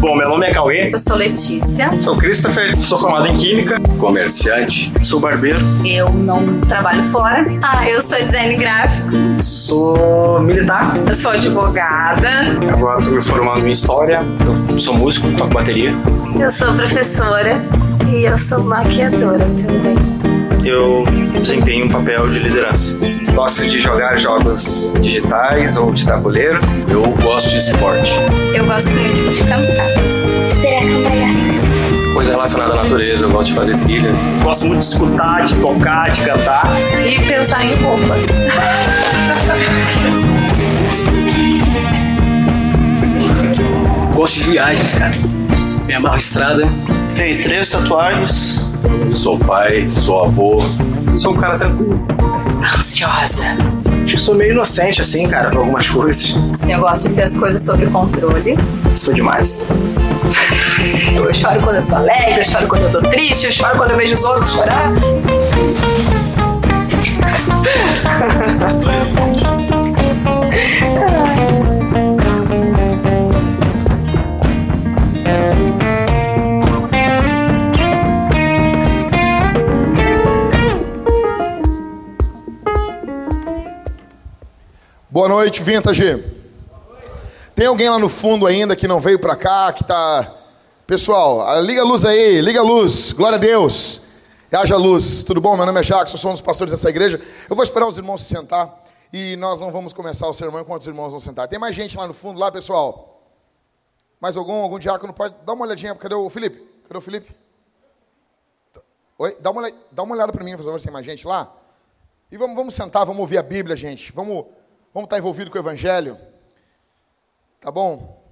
Bom, meu nome é Cauê, Eu sou Letícia. sou Christopher, sou formado em Química, Comerciante. Sou barbeiro. Eu não trabalho fora. Ah, eu sou design gráfico. sou militar, Eu sou advogada. agora estou me formando em História, eu sou músico, toco bateria. Eu sou professora. E eu sou maquiadora também. Eu desempenho um papel de liderança. Gosto de jogar jogos digitais ou de tabuleiro. Eu gosto de esporte. Eu gosto muito de cantar. Coisa relacionada à natureza. Eu gosto de fazer trilha. Gosto muito de escutar, de tocar, de cantar. E pensar em roupa. Gosto de viagens, cara. Me amarro estrada. Tenho três tatuagens. Sou pai. Sou avô. Sou um cara tranquilo. Ansiosa. Acho que sou meio inocente assim, cara, pra algumas coisas. Assim, eu gosto de ter as coisas sob controle. Sou demais. Eu choro quando eu tô alegre, eu choro quando eu tô triste, eu choro quando eu vejo os outros chorar. Boa noite, Vintage. Tem alguém lá no fundo ainda que não veio pra cá, que tá. Pessoal, ah, liga a luz aí, liga a luz, glória a Deus. Haja luz, tudo bom? Meu nome é Jackson, sou um dos pastores dessa igreja. Eu vou esperar os irmãos se sentar e nós não vamos começar o sermão enquanto os irmãos vão sentar. Tem mais gente lá no fundo, lá, pessoal? Mais algum? Algum diácono pode. Dá uma olhadinha, cadê o Felipe? Cadê o Felipe? Oi? Dá uma, olha- dá uma olhada para mim, por favor, se tem mais gente lá. E vamos, vamos sentar, vamos ouvir a Bíblia, gente. Vamos, vamos estar envolvido com o Evangelho. Tá bom?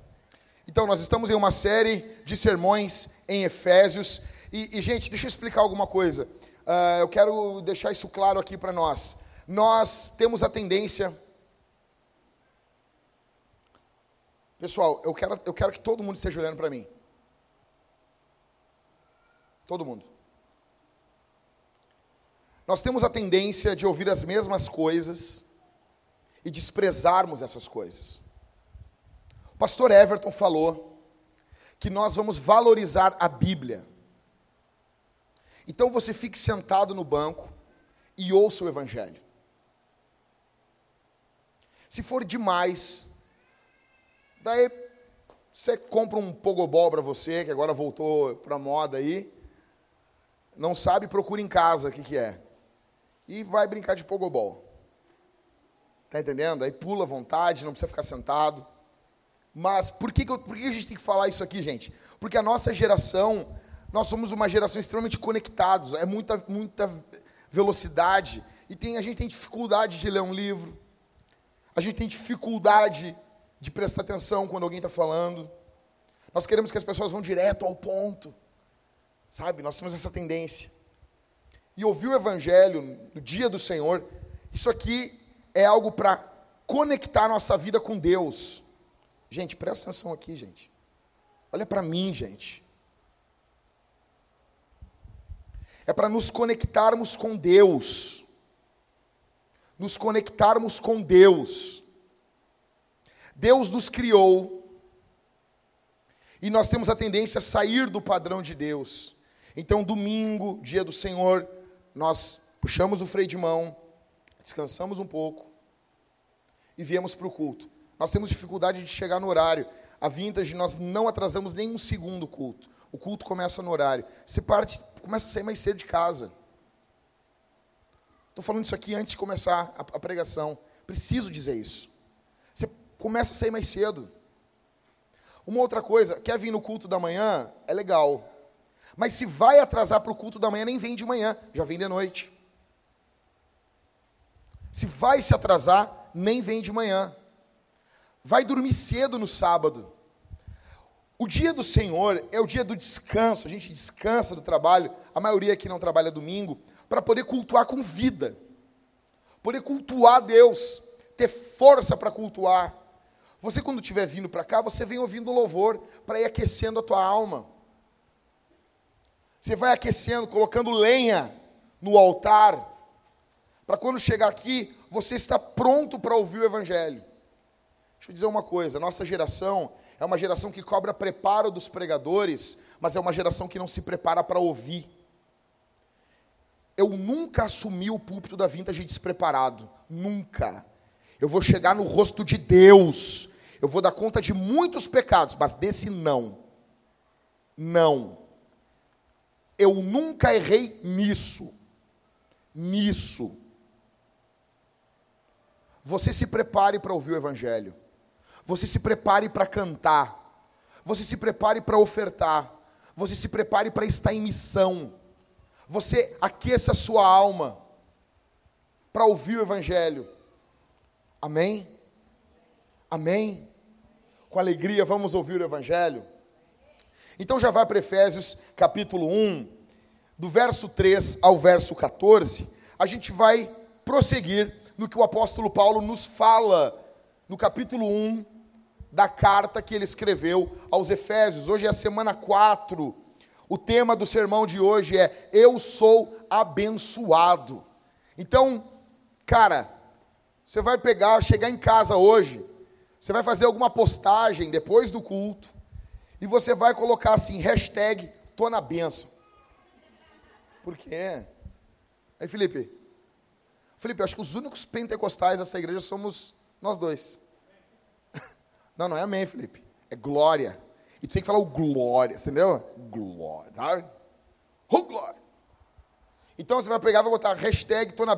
Então, nós estamos em uma série de sermões em Efésios. E, e, gente, deixa eu explicar alguma coisa. Ah, eu quero deixar isso claro aqui para nós. Nós temos a tendência. Pessoal, eu quero, eu quero que todo mundo esteja olhando para mim. Todo mundo. Nós temos a tendência de ouvir as mesmas coisas e desprezarmos essas coisas. O pastor Everton falou que nós vamos valorizar a Bíblia. Então você fique sentado no banco e ouça o Evangelho. Se for demais, daí você compra um pogobol para você, que agora voltou para moda aí. Não sabe, procura em casa o que, que é. E vai brincar de pogobol. Tá entendendo? Aí pula à vontade, não precisa ficar sentado. Mas por que, que, eu- por que a gente tem que falar isso aqui, gente? Porque a nossa geração, nós somos uma geração extremamente conectados, é muita, muita velocidade. E tem, a gente tem dificuldade de ler um livro. A gente tem dificuldade de prestar atenção quando alguém está falando. Nós queremos que as pessoas vão direto ao ponto. Sabe? Nós temos essa tendência. E ouvir o Evangelho no dia do Senhor, isso aqui é algo para conectar nossa vida com Deus. Gente, presta atenção aqui, gente. Olha para mim, gente. É para nos conectarmos com Deus. Nos conectarmos com Deus. Deus nos criou. E nós temos a tendência a sair do padrão de Deus. Então, domingo, dia do Senhor, nós puxamos o freio de mão, descansamos um pouco e viemos para o culto. Nós temos dificuldade de chegar no horário. A vintage, nós não atrasamos nem um segundo o culto. O culto começa no horário. Você parte, começa a sair mais cedo de casa. Estou falando isso aqui antes de começar a, a pregação. Preciso dizer isso. Você começa a sair mais cedo. Uma outra coisa, quer vir no culto da manhã? É legal. Mas se vai atrasar para o culto da manhã, nem vem de manhã, já vem de noite. Se vai se atrasar, nem vem de manhã. Vai dormir cedo no sábado. O dia do Senhor é o dia do descanso, a gente descansa do trabalho, a maioria aqui não trabalha domingo, para poder cultuar com vida, poder cultuar Deus, ter força para cultuar. Você, quando estiver vindo para cá, você vem ouvindo louvor para ir aquecendo a tua alma. Você vai aquecendo, colocando lenha no altar, para quando chegar aqui, você está pronto para ouvir o Evangelho. Deixa eu dizer uma coisa: nossa geração é uma geração que cobra preparo dos pregadores, mas é uma geração que não se prepara para ouvir. Eu nunca assumi o púlpito da vintage despreparado. Nunca. Eu vou chegar no rosto de Deus. Eu vou dar conta de muitos pecados, mas desse não. Não. Eu nunca errei nisso. Nisso. Você se prepare para ouvir o Evangelho. Você se prepare para cantar. Você se prepare para ofertar. Você se prepare para estar em missão. Você aqueça a sua alma para ouvir o Evangelho. Amém? Amém? Com alegria vamos ouvir o Evangelho? Então já vai para Efésios capítulo 1, do verso 3 ao verso 14. A gente vai prosseguir no que o apóstolo Paulo nos fala no capítulo 1 da carta que ele escreveu aos Efésios. Hoje é a semana 4. O tema do sermão de hoje é Eu sou abençoado. Então, cara, você vai pegar, chegar em casa hoje, você vai fazer alguma postagem depois do culto e você vai colocar assim, hashtag tô na benção. Por quê? Aí, Felipe, Felipe, eu acho que os únicos pentecostais dessa igreja somos nós dois. Não, não é amém, Felipe. É glória. E tu tem que falar o glória, entendeu? Glória, tá? Oh, glória. Então você vai pegar e vai botar hashtag tô na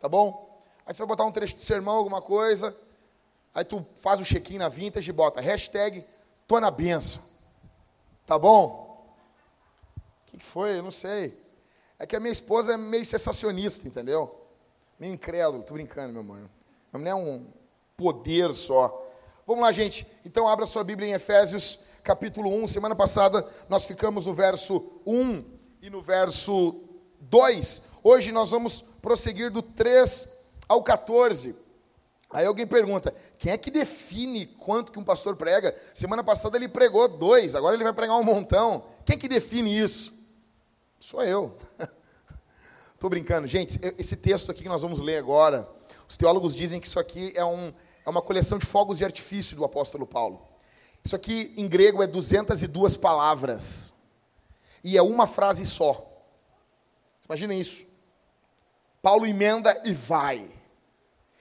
tá bom? Aí você vai botar um trecho de sermão, alguma coisa. Aí tu faz o check-in na vintage e bota hashtag tô na. Tá bom? O que, que foi? Eu não sei. É que a minha esposa é meio sensacionista, entendeu? Meio incrédulo, tô brincando, meu amor. Não é um poder só. Vamos lá, gente. Então, abra sua Bíblia em Efésios, capítulo 1. Semana passada nós ficamos no verso 1 e no verso 2. Hoje nós vamos prosseguir do 3 ao 14. Aí alguém pergunta: quem é que define quanto que um pastor prega? Semana passada ele pregou dois, agora ele vai pregar um montão. Quem é que define isso? Sou eu. Estou brincando. Gente, esse texto aqui que nós vamos ler agora, os teólogos dizem que isso aqui é um é uma coleção de fogos de artifício do apóstolo Paulo. Isso aqui em grego é 202 palavras. E é uma frase só. Imaginem isso. Paulo emenda e vai.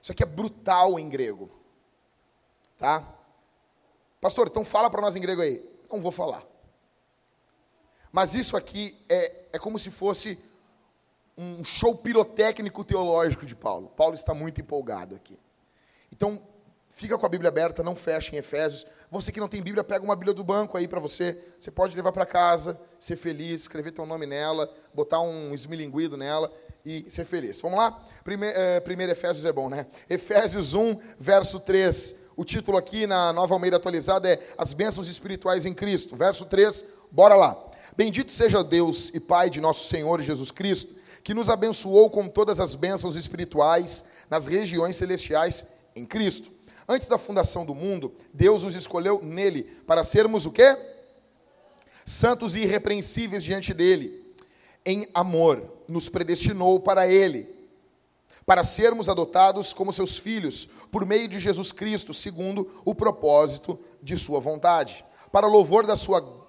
Isso aqui é brutal em grego. Tá? Pastor, então fala para nós em grego aí. Não vou falar. Mas isso aqui é, é como se fosse um show pirotécnico teológico de Paulo. Paulo está muito empolgado aqui. Então, fica com a Bíblia aberta, não feche em Efésios. Você que não tem Bíblia, pega uma Bíblia do banco aí para você. Você pode levar para casa, ser feliz, escrever teu nome nela, botar um esmilinguido nela e ser feliz. Vamos lá? Primeiro, é, primeiro Efésios é bom, né? Efésios 1, verso 3. O título aqui na Nova Almeida atualizada é As Bênçãos Espirituais em Cristo. Verso 3, bora lá. Bendito seja Deus e Pai de nosso Senhor Jesus Cristo, que nos abençoou com todas as bênçãos espirituais nas regiões celestiais em Cristo. Antes da fundação do mundo, Deus nos escolheu nele para sermos o quê? Santos e irrepreensíveis diante dele. Em amor, nos predestinou para ele, para sermos adotados como seus filhos, por meio de Jesus Cristo, segundo o propósito de sua vontade, para louvor da sua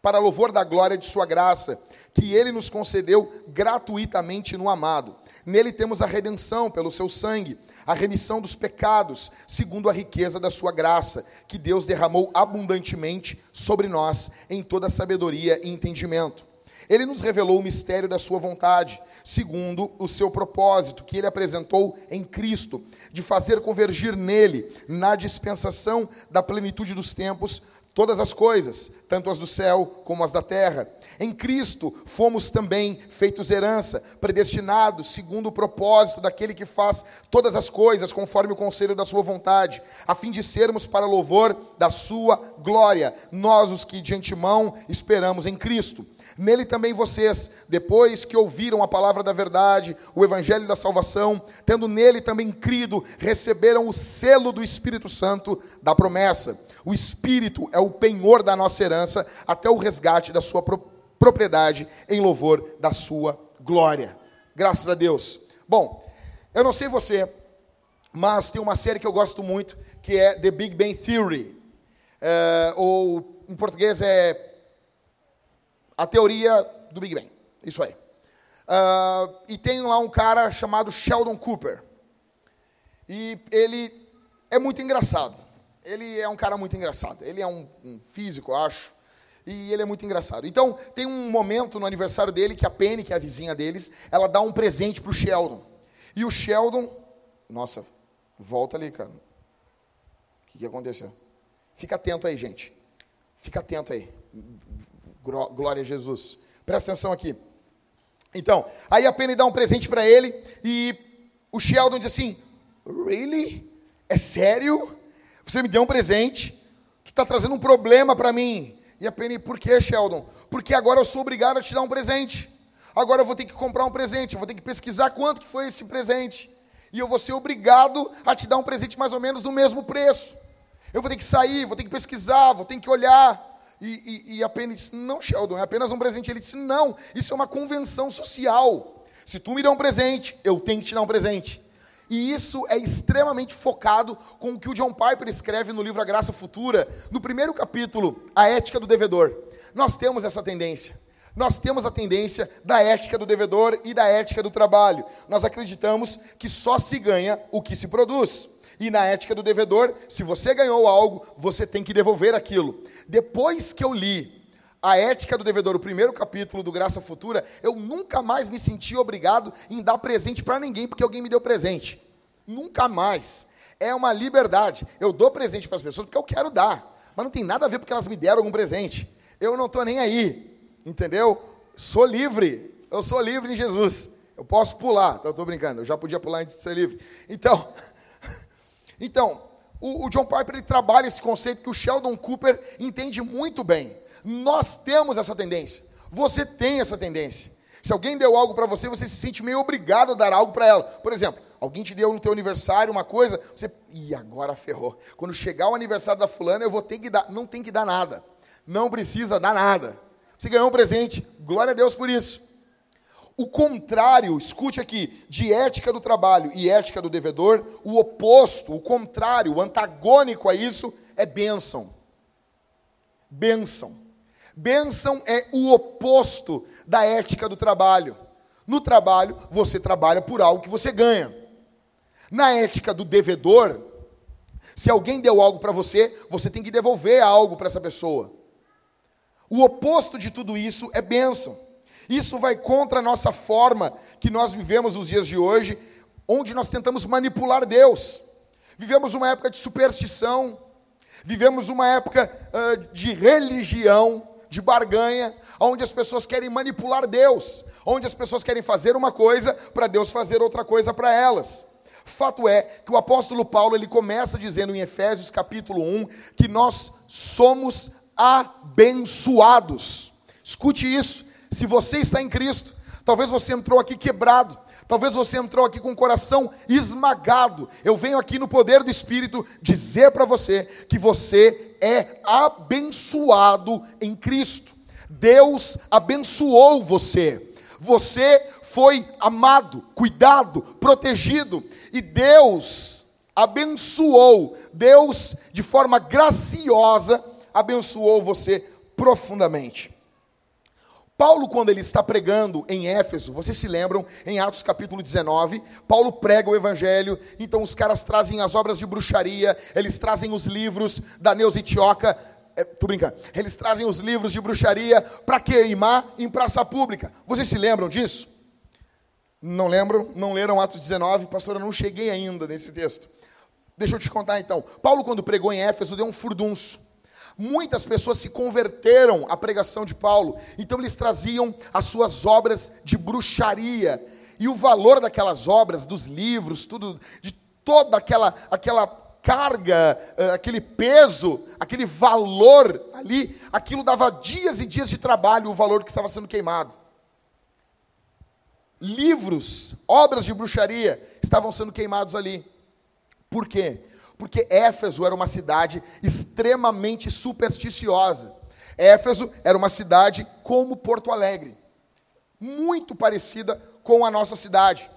para louvor da glória de sua graça, que ele nos concedeu gratuitamente no amado. Nele temos a redenção pelo seu sangue a remissão dos pecados, segundo a riqueza da sua graça, que Deus derramou abundantemente sobre nós em toda sabedoria e entendimento. Ele nos revelou o mistério da sua vontade, segundo o seu propósito, que ele apresentou em Cristo, de fazer convergir nele, na dispensação da plenitude dos tempos, todas as coisas, tanto as do céu como as da terra em Cristo fomos também feitos herança, predestinados segundo o propósito daquele que faz todas as coisas conforme o conselho da sua vontade, a fim de sermos para louvor da sua glória, nós os que de antemão esperamos em Cristo. Nele também vocês, depois que ouviram a palavra da verdade, o evangelho da salvação, tendo nele também crido, receberam o selo do Espírito Santo da promessa. O Espírito é o penhor da nossa herança até o resgate da sua propriedade em louvor da sua glória. Graças a Deus. Bom, eu não sei você, mas tem uma série que eu gosto muito, que é The Big Bang Theory. É, ou, em português, é A Teoria do Big Bang. Isso aí. Uh, e tem lá um cara chamado Sheldon Cooper. E ele é muito engraçado. Ele é um cara muito engraçado. Ele é um, um físico, acho. E ele é muito engraçado. Então, tem um momento no aniversário dele que a Penny, que é a vizinha deles, ela dá um presente para o Sheldon. E o Sheldon. Nossa, volta ali, cara. O que, que aconteceu? Fica atento aí, gente. Fica atento aí. Glória a Jesus. Presta atenção aqui. Então, aí a Penny dá um presente para ele e o Sheldon diz assim: Really? É sério? Você me deu um presente? Tu está trazendo um problema para mim. E a Penny, por que, Sheldon? Porque agora eu sou obrigado a te dar um presente. Agora eu vou ter que comprar um presente, eu vou ter que pesquisar quanto que foi esse presente. E eu vou ser obrigado a te dar um presente mais ou menos do mesmo preço. Eu vou ter que sair, vou ter que pesquisar, vou ter que olhar. E, e, e a Penny disse, não, Sheldon, é apenas um presente. Ele disse, não, isso é uma convenção social. Se tu me der um presente, eu tenho que te dar um presente. E isso é extremamente focado com o que o John Piper escreve no livro A Graça Futura, no primeiro capítulo, A Ética do Devedor. Nós temos essa tendência. Nós temos a tendência da ética do devedor e da ética do trabalho. Nós acreditamos que só se ganha o que se produz. E na ética do devedor, se você ganhou algo, você tem que devolver aquilo. Depois que eu li a ética do devedor, o primeiro capítulo do Graça Futura, eu nunca mais me senti obrigado em dar presente para ninguém porque alguém me deu presente. Nunca mais. É uma liberdade. Eu dou presente para as pessoas porque eu quero dar, mas não tem nada a ver porque elas me deram algum presente. Eu não estou nem aí, entendeu? Sou livre. Eu sou livre em Jesus. Eu posso pular. Eu estou brincando. Eu já podia pular antes de ser livre. Então, então, o, o John Piper ele trabalha esse conceito que o Sheldon Cooper entende muito bem. Nós temos essa tendência. Você tem essa tendência. Se alguém deu algo para você, você se sente meio obrigado a dar algo para ela. Por exemplo, alguém te deu no teu aniversário uma coisa, você, e agora ferrou. Quando chegar o aniversário da fulana, eu vou ter que dar, não tem que dar nada. Não precisa dar nada. Você ganhou um presente, glória a Deus por isso. O contrário, escute aqui, de ética do trabalho e ética do devedor, o oposto, o contrário, o antagônico a isso é bênção. Bênção. Bênção é o oposto da ética do trabalho. No trabalho, você trabalha por algo que você ganha. Na ética do devedor, se alguém deu algo para você, você tem que devolver algo para essa pessoa. O oposto de tudo isso é bênção. Isso vai contra a nossa forma que nós vivemos nos dias de hoje, onde nós tentamos manipular Deus. Vivemos uma época de superstição, vivemos uma época uh, de religião, de barganha, onde as pessoas querem manipular Deus, onde as pessoas querem fazer uma coisa para Deus fazer outra coisa para elas. Fato é que o apóstolo Paulo ele começa dizendo em Efésios capítulo 1 que nós somos abençoados. Escute isso. Se você está em Cristo, talvez você entrou aqui quebrado, talvez você entrou aqui com o coração esmagado. Eu venho aqui no poder do Espírito dizer para você que você é abençoado em Cristo. Deus abençoou você. Você foi amado, cuidado, protegido. E Deus abençoou, Deus, de forma graciosa, abençoou você profundamente. Paulo, quando ele está pregando em Éfeso, vocês se lembram, em Atos capítulo 19, Paulo prega o evangelho, então os caras trazem as obras de bruxaria, eles trazem os livros da Neuza Itioca, é, tô brincando, eles trazem os livros de bruxaria para queimar em praça pública. Vocês se lembram disso? Não lembram? Não leram Atos 19? Pastor, eu não cheguei ainda nesse texto. Deixa eu te contar então. Paulo, quando pregou em Éfeso, deu um furdunço. Muitas pessoas se converteram à pregação de Paulo, então eles traziam as suas obras de bruxaria. E o valor daquelas obras, dos livros, tudo, de toda aquela, aquela carga, eh, aquele peso, aquele valor ali, aquilo dava dias e dias de trabalho o valor que estava sendo queimado. Livros, obras de bruxaria estavam sendo queimados ali. Por quê? Porque Éfeso era uma cidade extremamente supersticiosa. Éfeso era uma cidade como Porto Alegre, muito parecida com a nossa cidade.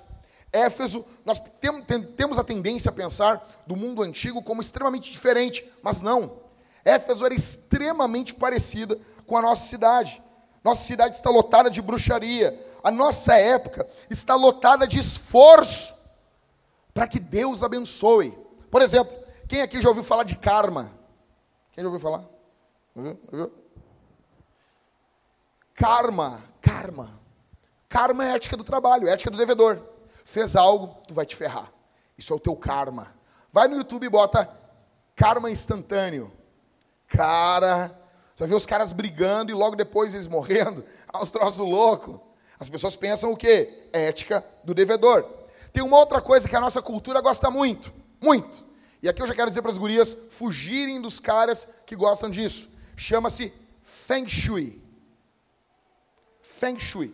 Éfeso, nós tem- tem- temos a tendência a pensar do mundo antigo como extremamente diferente, mas não. Éfeso era extremamente parecida com a nossa cidade. Nossa cidade está lotada de bruxaria. A nossa época está lotada de esforço para que Deus abençoe. Por exemplo, quem aqui já ouviu falar de karma? Quem já ouviu falar? Ouviu? Ouviu? Karma, karma. Karma é ética do trabalho, é ética do devedor. Fez algo, tu vai te ferrar. Isso é o teu karma. Vai no YouTube e bota karma instantâneo. Cara, você ver os caras brigando e logo depois eles morrendo. Ah, uns troços loucos. As pessoas pensam o quê? Ética do devedor. Tem uma outra coisa que a nossa cultura gosta muito, muito. E aqui eu já quero dizer para as gurias fugirem dos caras que gostam disso. Chama-se Feng Shui. Feng Shui.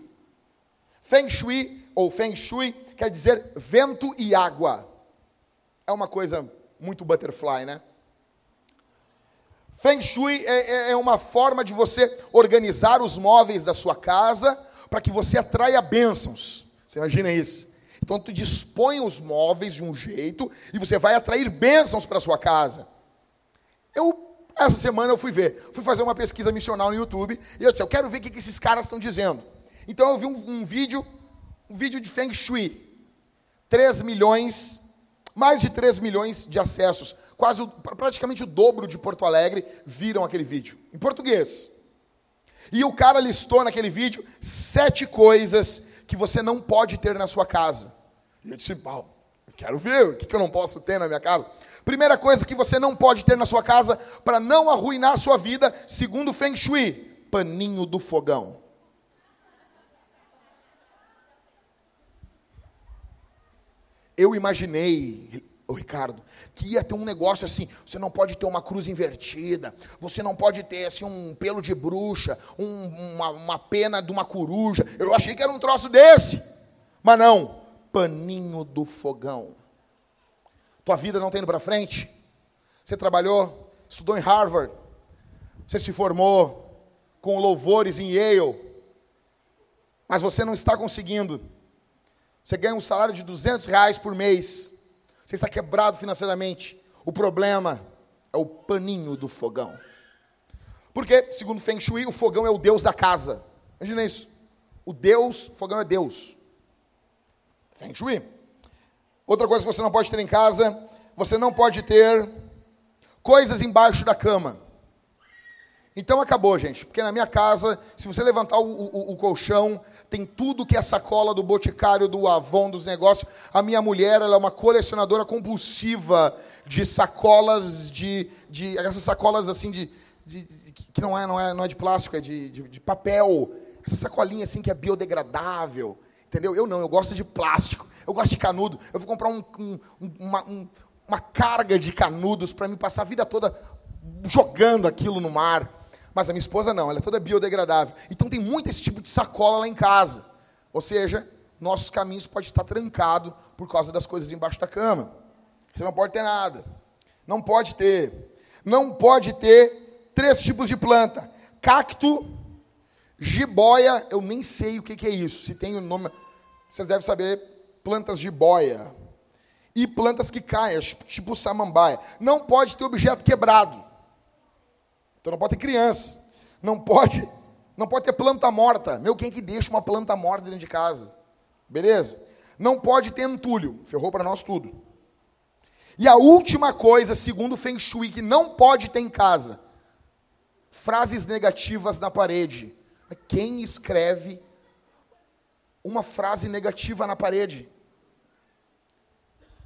Feng Shui ou Feng Shui quer dizer vento e água. É uma coisa muito butterfly, né? Feng Shui é, é- é uma forma de você organizar os móveis da sua casa para que você atraia bênçãos. Você imagina isso? Então tu dispõe os móveis de um jeito e você vai atrair bênçãos para sua casa. Eu essa semana eu fui ver, fui fazer uma pesquisa missional no YouTube e eu disse, eu quero ver o que, que esses caras estão dizendo. Então eu vi um, um vídeo, um vídeo de Feng Shui. 3 milhões, mais de 3 milhões de acessos. Quase praticamente o dobro de Porto Alegre viram aquele vídeo. Em português. E o cara listou naquele vídeo sete coisas que você não pode ter na sua casa. E eu disse, pau, quero ver o que eu não posso ter na minha casa. Primeira coisa que você não pode ter na sua casa para não arruinar a sua vida, segundo Feng Shui, paninho do fogão. Eu imaginei, o Ricardo, que ia ter um negócio assim, você não pode ter uma cruz invertida, você não pode ter assim um pelo de bruxa, um- uma, uma pena de uma coruja. Eu achei que era um troço desse. Mas não, paninho do fogão. Tua vida não está indo para frente? Você trabalhou, estudou em Harvard, você se formou com louvores em Yale, mas você não está conseguindo. Você ganha um salário de 200 reais por mês. Você está quebrado financeiramente. O problema é o paninho do fogão. Porque, segundo Feng Shui, o fogão é o deus da casa. Imagina isso. O deus, o fogão é Deus. Feng Shui. Outra coisa que você não pode ter em casa, você não pode ter coisas embaixo da cama. Então acabou, gente. Porque na minha casa, se você levantar o, o- o colchão, tem tudo que é sacola do Boticário, do Avon, dos negócios. A minha mulher, ela é uma colecionadora compulsiva de sacolas de. de essas sacolas assim de. de- que não é, não, é, não é de plástico, é de, de, de papel. Essa sacolinha assim que é biodegradável. Entendeu? Eu não, eu gosto de plástico. Eu gosto de canudo. Eu vou comprar um- um- uma, um- uma carga de canudos para me passar a vida toda jogando aquilo no mar. Mas a minha esposa não, ela é toda biodegradável. Então tem muito esse tipo de sacola lá em casa. Ou seja, nossos caminhos podem estar trancados por causa das coisas embaixo da cama. Você não pode ter nada. Não pode ter. Não pode ter três tipos de planta: cacto, jiboia, eu nem sei o que, é isso. Se tem o nome. Vocês devem saber plantas jiboia. E plantas que caem, tipo samambaia. Não pode ter objeto quebrado. Então não pode ter criança. Não pode, não pode ter planta morta. Meu, quem que deixa uma planta morta dentro de casa? Beleza? Não pode ter entulho. Ferrou para nós tudo. E a última coisa, segundo o Feng Shui, que não pode ter em casa: frases negativas na parede. Quem escreve uma frase negativa na parede?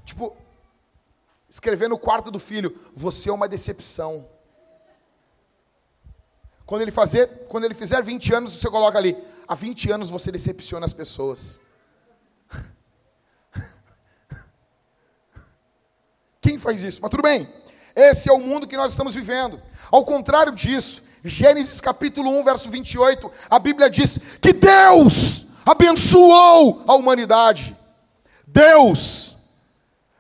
Tipo, escrever no quarto do filho: Você é uma decepção. Quando ele, fazer, quando ele fizer 20 anos, você coloca ali: Há 20 anos você decepciona as pessoas. Quem faz isso? Mas tudo bem. Esse é o mundo que nós estamos vivendo. Ao contrário disso, Gênesis capítulo 1, verso 28, a Bíblia diz que Deus abençoou a humanidade. Deus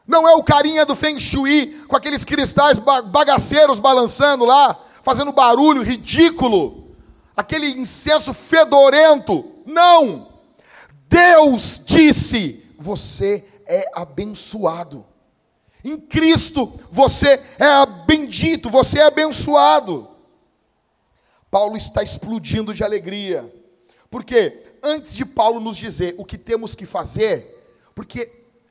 não é o carinha do Feng Shui com aqueles cristais ba- bagaceiros balançando lá, fazendo barulho ridículo, aquele incenso fedorento. Não! Deus disse: você é abençoado. Em Cristo você é bendito, você é abençoado. Paulo está explodindo de alegria. Porque antes de Paulo nos dizer o que temos que fazer, porque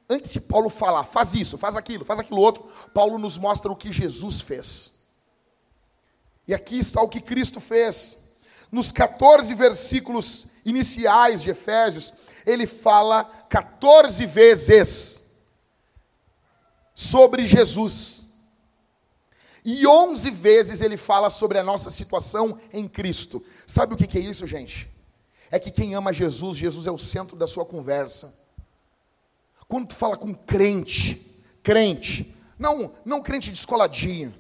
antes de Paulo falar, faz isso, faz aquilo, faz aquilo outro, Paulo nos mostra o que Jesus fez. E aqui está o que Cristo fez. Nos 14 versículos iniciais de Efésios, ele fala 14 vezes sobre Jesus. E 11 vezes ele fala sobre a nossa situação em Cristo. Sabe o que é isso, gente? É que quem ama Jesus, Jesus é o centro da sua conversa. Quando tu fala com crente, crente, não, não crente descoladinho,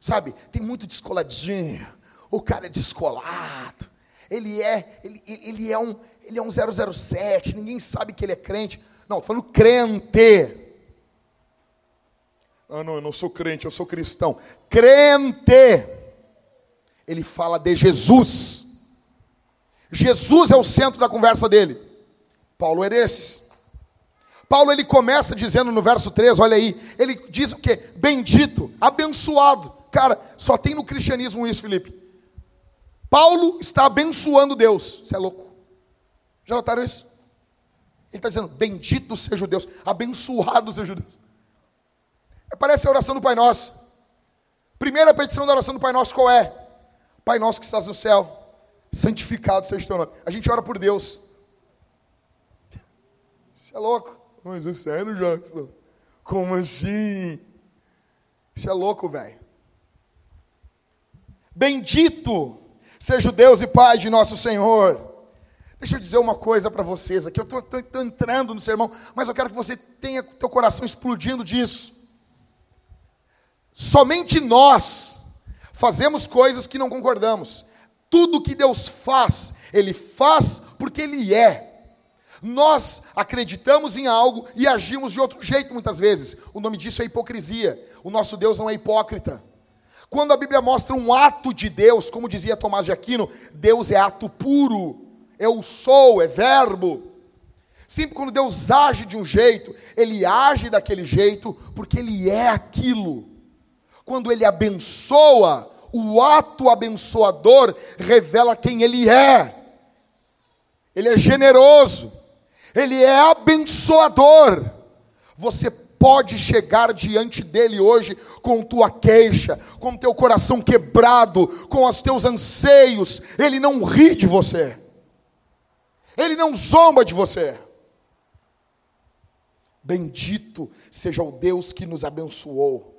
sabe? Tem muito descoladinho. O cara é descolado. Ele é, ele, ele é um, ele é um 007, ninguém sabe que ele é crente. Não, estou falando crente. Ah, não, eu não sou crente, eu sou cristão. Crente. Ele fala de Jesus. Jesus é o centro da conversa dele. Paulo é desses. Paulo ele começa dizendo no verso 3, olha aí, ele diz o que? Bendito, abençoado. Cara, só tem no cristianismo isso, Felipe. Paulo está abençoando Deus. Você é louco. Já notaram isso? Ele está dizendo: Bendito seja o Deus, abençoado seja o Deus. Parece a oração do Pai Nosso. Primeira petição da oração do Pai Nosso qual é? Pai Nosso que estás no céu, santificado seja o teu nome. A gente ora por Deus. Isso é louco. Mas é sério, Jackson? Como assim? Isso é louco, velho. Bendito seja o Deus e Pai de nosso Senhor. Deixa eu dizer uma coisa para vocês aqui. Eu estou entrando no sermão, mas eu quero que você tenha teu coração explodindo disso. Somente nós fazemos coisas que não concordamos. Tudo que Deus faz, Ele faz porque Ele é. Nós acreditamos em algo e agimos de outro jeito muitas vezes. O nome disso é hipocrisia. O nosso Deus não é hipócrita. Quando a Bíblia mostra um ato de Deus, como dizia Tomás de Aquino, Deus é ato puro, eu sou, é verbo. Sempre quando Deus age de um jeito, Ele age daquele jeito, porque Ele é aquilo. Quando Ele abençoa, o ato abençoador revela quem Ele é. Ele é generoso, Ele é abençoador. Você pode chegar diante dele hoje com tua queixa, com teu coração quebrado, com os teus anseios. Ele não ri de você. Ele não zomba de você. Bendito seja o Deus que nos abençoou.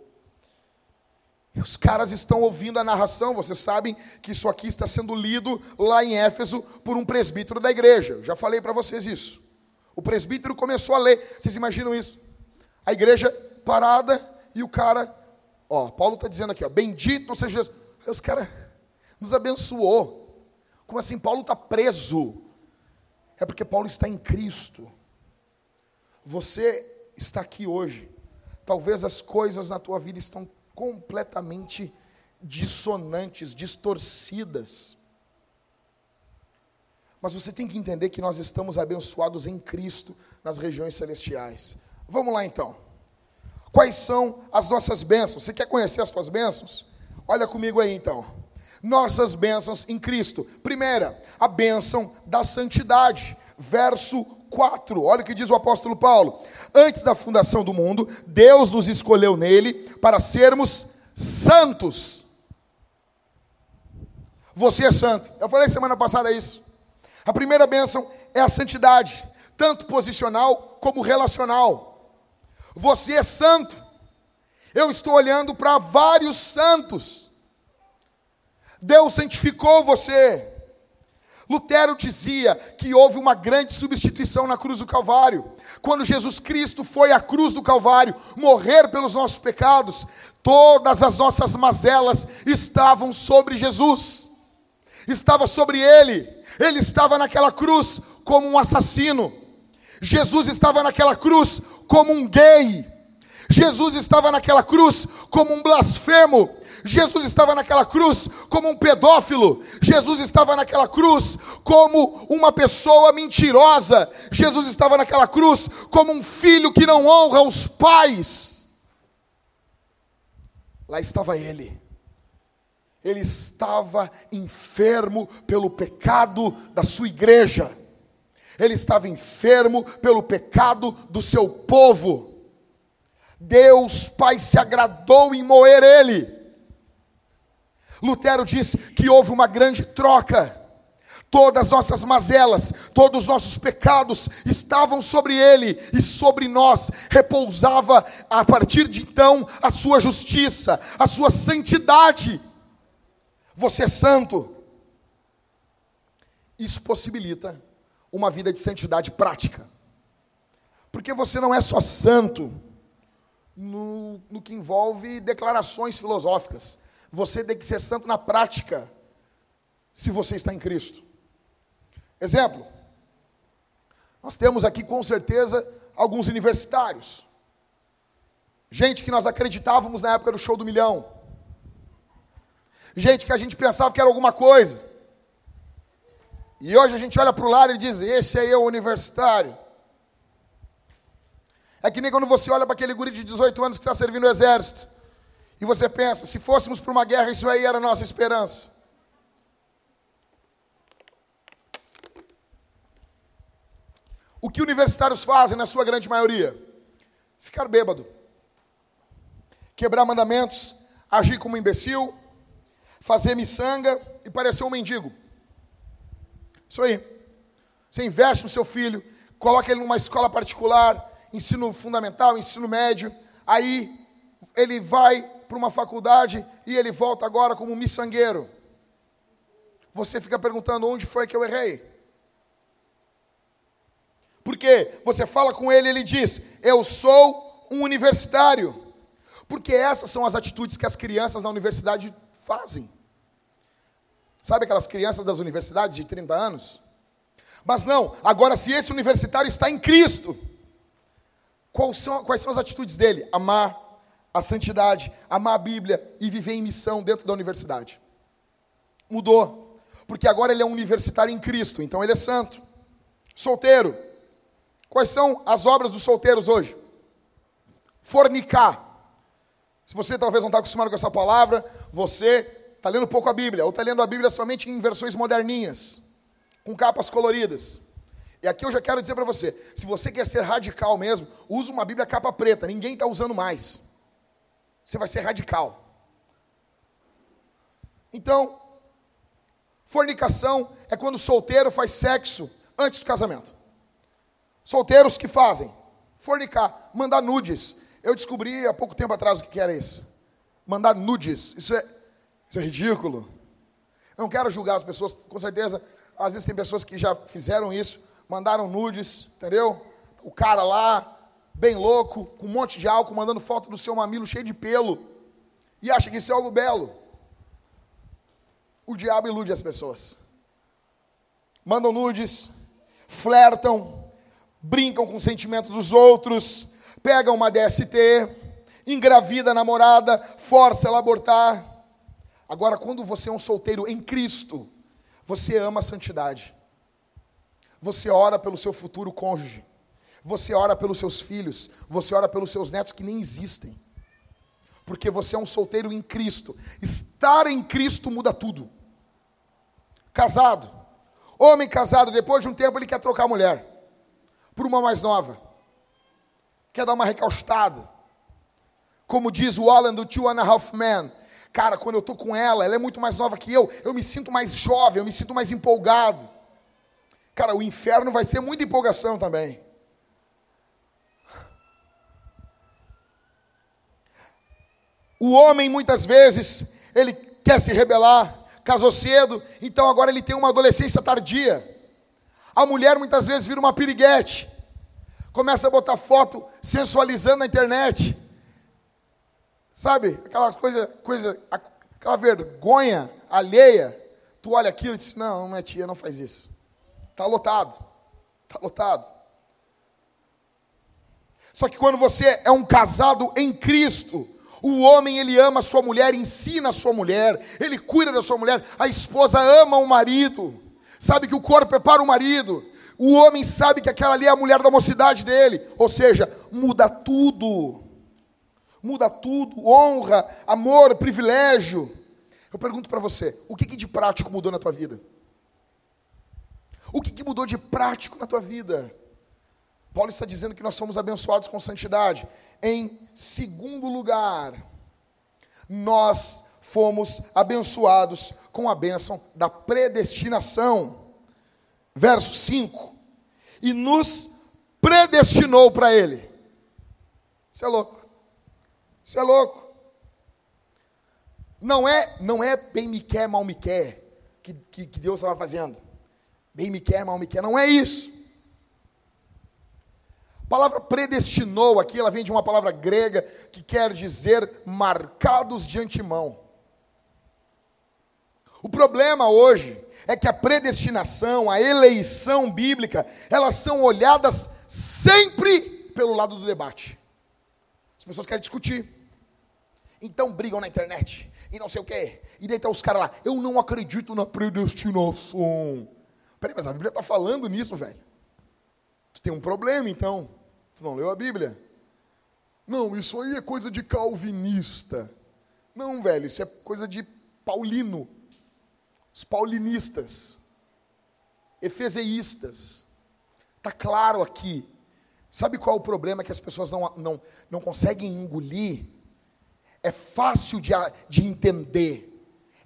Os caras estão ouvindo a narração, vocês sabem que isso aqui está sendo lido lá em Éfeso por um presbítero da igreja. Eu já falei para vocês isso. O presbítero começou a ler. Vocês imaginam isso? A igreja parada e o cara, ó, Paulo está dizendo aqui, ó, bendito seja Jesus. Aí os caras nos abençoou. Como assim? Paulo está preso. É porque Paulo está em Cristo. Você está aqui hoje. Talvez as coisas na tua vida estão completamente dissonantes, distorcidas. Mas você tem que entender que nós estamos abençoados em Cristo nas regiões celestiais. Vamos lá então. Quais são as nossas bênçãos? Você quer conhecer as suas bênçãos? Olha comigo aí então. Nossas bênçãos em Cristo. Primeira, a bênção da santidade. Verso 4. Olha o que diz o apóstolo Paulo. Antes da fundação do mundo, Deus nos escolheu nele para sermos santos. Você é santo. Eu falei semana passada isso. A primeira bênção é a santidade, tanto posicional como relacional. Você é santo. Eu estou olhando para vários santos. Deus santificou você. Lutero dizia que houve uma grande substituição na cruz do Calvário. Quando Jesus Cristo foi à cruz do Calvário morrer pelos nossos pecados, todas as nossas mazelas estavam sobre Jesus, estava sobre ele, ele estava naquela cruz como um assassino, Jesus estava naquela cruz como um gay. Jesus estava naquela cruz como um blasfemo. Jesus estava naquela cruz como um pedófilo. Jesus estava naquela cruz como uma pessoa mentirosa. Jesus estava naquela cruz como um filho que não honra os pais. Lá estava ele. Ele estava enfermo pelo pecado da sua igreja. Ele estava enfermo pelo pecado do seu povo. Deus Pai se agradou em moer ele. Lutero diz que houve uma grande troca. Todas as nossas mazelas, todos os nossos pecados estavam sobre ele e sobre nós repousava a partir de então a sua justiça, a sua santidade. Você é santo. Isso possibilita uma vida de santidade prática. Porque você não é só santo no, no que envolve declarações filosóficas. Você tem que ser santo na prática, se você está em Cristo. Exemplo, nós temos aqui com certeza alguns universitários. Gente que nós acreditávamos na época do show do milhão. Gente que a gente pensava que era alguma coisa. E hoje a gente olha para o lado e diz: Esse aí é o universitário. É que nem quando você olha para aquele guri de 18 anos que está servindo o exército. E você pensa, se fôssemos para uma guerra, isso aí era a nossa esperança. O que universitários fazem, na sua grande maioria? Ficar bêbado. Quebrar mandamentos, agir como um imbecil, fazer miçanga e parecer um mendigo. Isso aí. Você investe no seu filho, coloca ele numa escola particular, ensino fundamental, ensino médio, aí ele vai para uma faculdade e ele volta agora como miçangueiro. Você fica perguntando onde foi que eu errei? Porque você fala com ele, ele diz: Eu sou um universitário. Porque essas são as atitudes que as crianças na universidade fazem. Sabe aquelas crianças das universidades de 30 anos? Mas não, agora se esse universitário está em Cristo, Quais são, quais são as atitudes dele? Amar a santidade, amar a Bíblia e viver em missão dentro da universidade. Mudou, porque agora ele é um universitário em Cristo, então ele é santo. Solteiro. Quais são as obras dos solteiros hoje? Fornicar. Se você talvez não está acostumado com essa palavra, você está lendo pouco a Bíblia, ou está lendo a Bíblia somente em versões moderninhas, com capas coloridas. E aqui eu já quero dizer para você: se você quer ser radical mesmo, use uma Bíblia capa preta, ninguém está usando mais. Você vai ser radical. Então, fornicação é quando o solteiro faz sexo antes do casamento. Solteiros que fazem fornicar, mandar nudes. Eu descobri há pouco tempo atrás o que era isso. Mandar nudes. Isso é, isso é ridículo. Não quero julgar as pessoas, com certeza, às vezes tem pessoas que já fizeram isso mandaram nudes, entendeu? O cara lá, bem louco, com um monte de álcool, mandando foto do seu mamilo cheio de pelo, e acha que isso é algo belo. O diabo ilude as pessoas. Mandam nudes, flertam, brincam com o sentimento dos outros, pegam uma DST, engravida a namorada, força ela a abortar. Agora, quando você é um solteiro em Cristo, você ama a santidade. Você ora pelo seu futuro cônjuge. Você ora pelos seus filhos. Você ora pelos seus netos que nem existem. Porque você é um solteiro em Cristo. Estar em Cristo muda tudo. Casado. Homem casado, depois de um tempo ele quer trocar a mulher por uma mais nova. Quer dar uma recaustada. Como diz o Alan do Two and a Half Men. Cara, quando eu estou com ela, ela é muito mais nova que eu. Eu me sinto mais jovem, eu me sinto mais empolgado. Cara, o inferno vai ser muita empolgação também. O homem muitas vezes ele quer se rebelar, casou cedo, então agora ele tem uma adolescência tardia. A mulher muitas vezes vira uma piriguete, começa a botar foto sensualizando na internet, sabe? Aquela coisa, coisa, aquela vergonha alheia. Tu olha aquilo e diz: Não, minha tia não faz isso. Está lotado. Está lotado. Só que quando você é um casado em Cristo, O homem, ele ama a sua mulher, ensina a sua mulher, ele cuida da sua mulher. A esposa ama o marido, sabe que o corpo é para o marido. O homem sabe que aquela ali é a mulher da mocidade dele. Ou seja, muda tudo. Muda tudo. Honra, amor, privilégio. Eu pergunto para você: o que, que, de prático mudou na tua vida? O que, que mudou de prático na tua vida? Paulo está dizendo que nós somos abençoados com santidade. Em segundo lugar, nós fomos abençoados com a bênção da predestinação. Verso 5. E nos predestinou para Ele. Isso é louco. Isso é louco. Não é, não é bem me quer, mal me quer, que, que, que Deus estava fazendo. Bem me quer, mal me quer. Não é isso. A palavra predestinou aqui, ela vem de uma palavra grega que quer dizer marcados de antemão. O problema hoje é que a predestinação, a eleição bíblica, elas são olhadas sempre pelo lado do debate. As pessoas querem discutir. Então brigam na internet e não sei o quê. E daí tá os caras lá, eu não acredito na predestinação. Peraí, mas a Bíblia está falando nisso, velho. Tu tem um problema então. Tu não leu a Bíblia? Não, isso aí é coisa de calvinista. Não, velho, isso é coisa de paulino. Os paulinistas. Efeseístas. Está claro aqui. Sabe qual é o problema que as pessoas não, não, não conseguem engolir? É fácil de, de entender.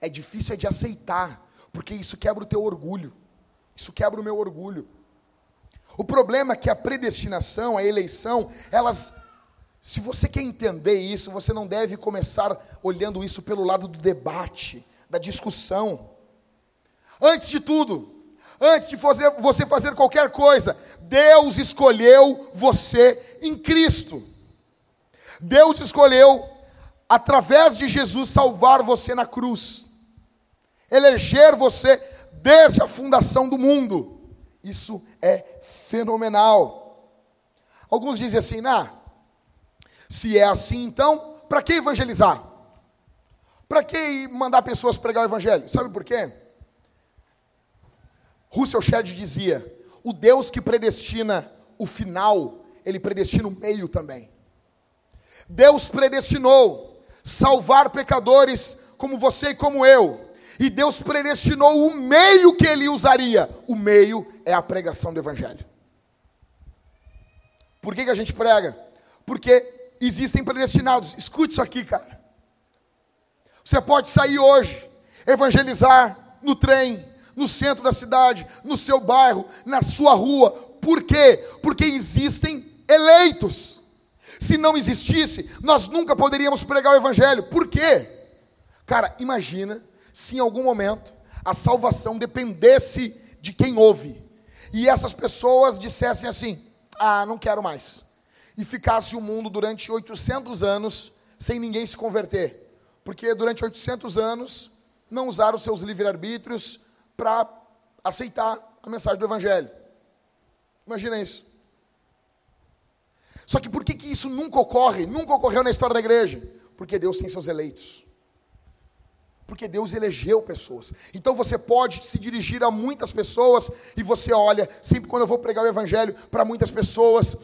É difícil de aceitar. Porque isso quebra o teu orgulho. Isso quebra o meu orgulho. O problema é que a predestinação, a eleição, elas. Se você quer entender isso, você não deve começar olhando isso pelo lado do debate, da discussão. Antes de tudo, antes de fazer, você fazer qualquer coisa, Deus escolheu você em Cristo. Deus escolheu, através de Jesus, salvar você na cruz, eleger você desde a fundação do mundo. Isso é fenomenal. Alguns dizem assim, nah, se é assim, então, para que evangelizar? Para que mandar pessoas pregar o evangelho? Sabe por quê? Russell Shedd dizia: o Deus que predestina o final, ele predestina o meio também. Deus predestinou salvar pecadores como você e como eu, e Deus predestinou o meio que ele usaria. O meio é a pregação do Evangelho. Por que, que a gente prega? Porque existem predestinados. Escute isso aqui, cara. Você pode sair hoje, evangelizar no trem, no centro da cidade, no seu bairro, na sua rua. Por quê? Porque existem eleitos. Se não existisse, nós nunca poderíamos pregar o evangelho. Por quê? Cara, imagina se em algum momento a salvação dependesse de quem ouve, e essas pessoas dissessem assim: ah, não quero mais, e ficasse o mundo durante 800 anos sem ninguém se converter, porque durante 800 anos não usaram seus livre-arbítrios para aceitar a mensagem do Evangelho. Imagina isso. Só que por que, que isso nunca ocorre? Nunca ocorreu na história da igreja? Porque Deus tem seus eleitos. Porque Deus elegeu pessoas. Então você pode se dirigir a muitas pessoas e você olha, sempre quando eu vou pregar o evangelho para muitas pessoas,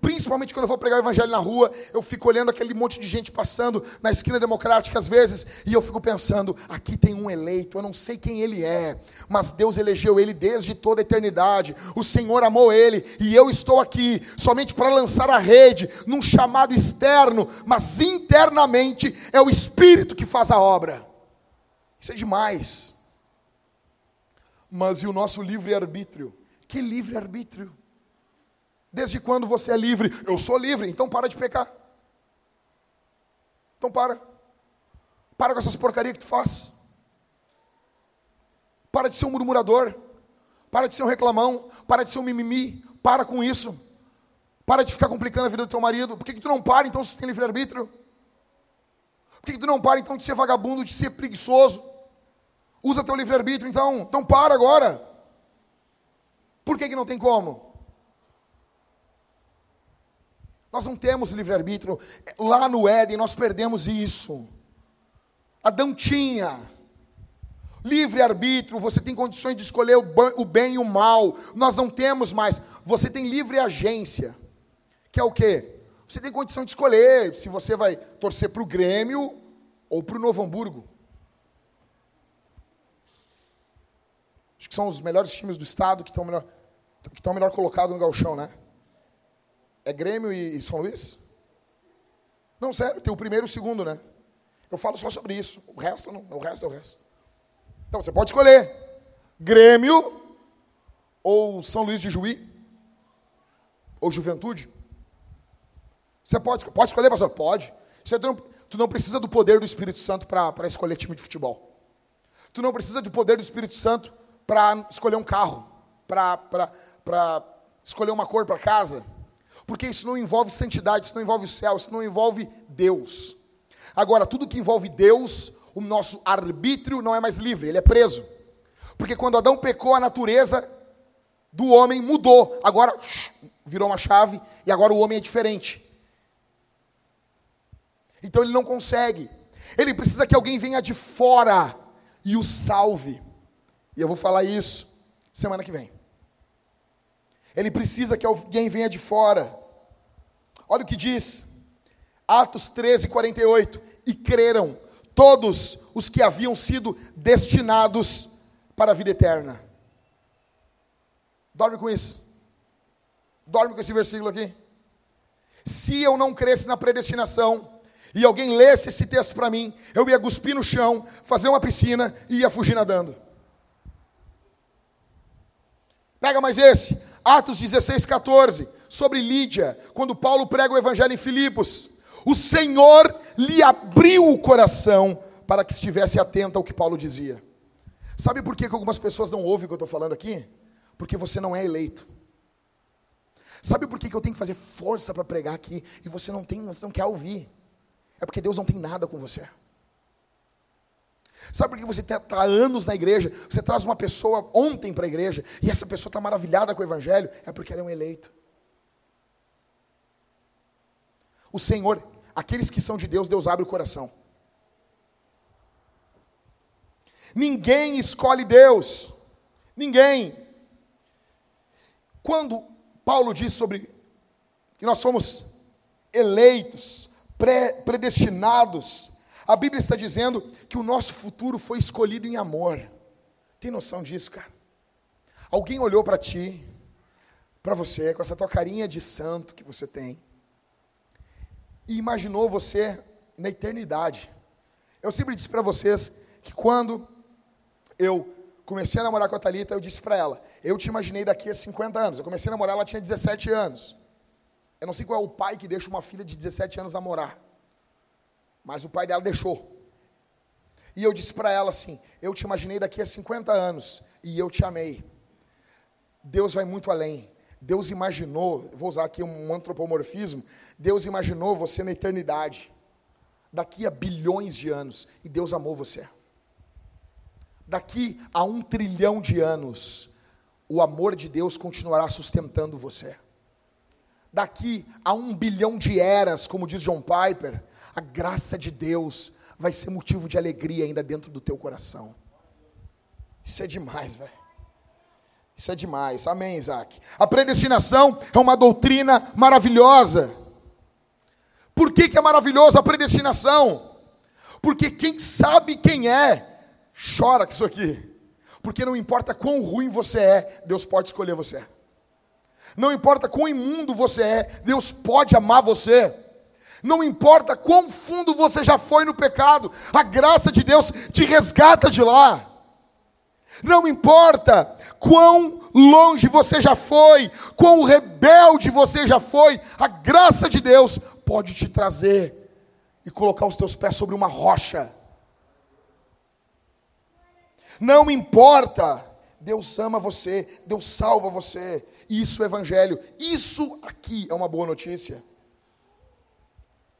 principalmente quando eu vou pregar o evangelho na rua, eu fico olhando aquele monte de gente passando na esquina democrática às vezes, e eu fico pensando, aqui tem um eleito, eu não sei quem ele é, mas Deus elegeu ele desde toda a eternidade. O Senhor amou ele e eu estou aqui somente para lançar a rede num chamado externo, mas internamente é o espírito que faz a obra. Isso é demais. Mas e o nosso livre-arbítrio? Que livre-arbítrio? Desde quando você é livre? Eu sou livre, então para de pecar. Então para. Para com essas porcarias que tu faz. Para de ser um murmurador. Para de ser um reclamão. Para de ser um mimimi. Para com isso. Para de ficar complicando a vida do teu marido. Por que, que tu não para então se tu tem livre-arbítrio? Por que, tu não para então de ser vagabundo, de ser preguiçoso? Usa teu livre-arbítrio então. Então para agora. Por que, que não tem como? Nós não temos livre-arbítrio. Lá no Éden nós perdemos isso. Adão tinha livre-arbítrio, você tem condições de escolher o bem e o mal. Nós não temos mais. Você tem livre agência, que é o quê? Você tem condição de escolher se você vai torcer para o Grêmio ou para o Novo Hamburgo. Acho que são os melhores times do estado que estão melhor, que estão melhor colocados no galchão, né? É Grêmio e São Luís? Não, sério, tem o primeiro e o segundo, né? Eu falo só sobre isso. O resto não, o resto é o resto. Então você pode escolher Grêmio ou São Luís de Juí ou Juventude. Você pode, pode escolher, pastor? Pode. Você não, tu não precisa do poder do Espírito Santo para escolher time de futebol. Tu não precisa do poder do Espírito Santo para escolher um carro, para escolher uma cor para casa. Porque isso não envolve santidade, isso não envolve o céu, isso não envolve Deus. Agora, tudo que envolve Deus, o nosso arbítrio não é mais livre, ele é preso. Porque quando Adão pecou, a natureza do homem mudou. Agora virou uma chave e agora o homem é diferente. Então ele não consegue. Ele precisa que alguém venha de fora e o salve. E eu vou falar isso semana que vem. Ele precisa que alguém venha de fora. Olha o que diz, Atos 13, 48. E creram todos os que haviam sido destinados para a vida eterna. Dorme com isso. Dorme com esse versículo aqui. Se eu não cresce na predestinação, e alguém lesse esse texto para mim, eu ia cuspir no chão, fazer uma piscina e ia fugir nadando. Pega mais esse, Atos 16, 14, sobre Lídia, quando Paulo prega o evangelho em Filipos. O Senhor lhe abriu o coração para que estivesse atento ao que Paulo dizia. Sabe por que algumas pessoas não ouvem o que eu estou falando aqui? Porque você não é eleito. Sabe por que eu tenho que fazer força para pregar aqui e você não tem, você não quer ouvir? É porque Deus não tem nada com você. Sabe por que você está tá anos na igreja? Você traz uma pessoa ontem para a igreja e essa pessoa está maravilhada com o evangelho? É porque ela é um eleito. O Senhor, aqueles que são de Deus, Deus abre o coração. Ninguém escolhe Deus. Ninguém. Quando Paulo diz sobre que nós somos eleitos, predestinados. A Bíblia está dizendo que o nosso futuro foi escolhido em amor. Tem noção disso, cara? Alguém olhou para ti, para você, com essa tua carinha de santo que você tem, e imaginou você na eternidade. Eu sempre disse para vocês que quando eu comecei a namorar com a Thalita, eu disse para ela, eu te imaginei daqui a 50 anos. Eu comecei a namorar, ela tinha 17 anos. Eu não sei qual é o pai que deixa uma filha de 17 anos namorar. Mas o pai dela deixou. E eu disse para ela assim: Eu te imaginei daqui a 50 anos e eu te amei. Deus vai muito além. Deus imaginou, vou usar aqui um antropomorfismo, Deus imaginou você na eternidade, daqui a bilhões de anos, e Deus amou você. Daqui a um trilhão de anos, o amor de Deus continuará sustentando você daqui a um bilhão de eras, como diz John Piper, a graça de Deus vai ser motivo de alegria ainda dentro do teu coração. Isso é demais, velho. Isso é demais. Amém, Isaac. A predestinação é uma doutrina maravilhosa. Por que, que é maravilhosa a predestinação? Porque quem sabe quem é, chora com isso aqui. Porque não importa quão ruim você é, Deus pode escolher você. Não importa quão imundo você é, Deus pode amar você. Não importa quão fundo você já foi no pecado, a graça de Deus te resgata de lá. Não importa quão longe você já foi, quão rebelde você já foi, a graça de Deus pode te trazer e colocar os teus pés sobre uma rocha. Não importa, Deus ama você, Deus salva você, isso é evangelho. Isso aqui é uma boa notícia.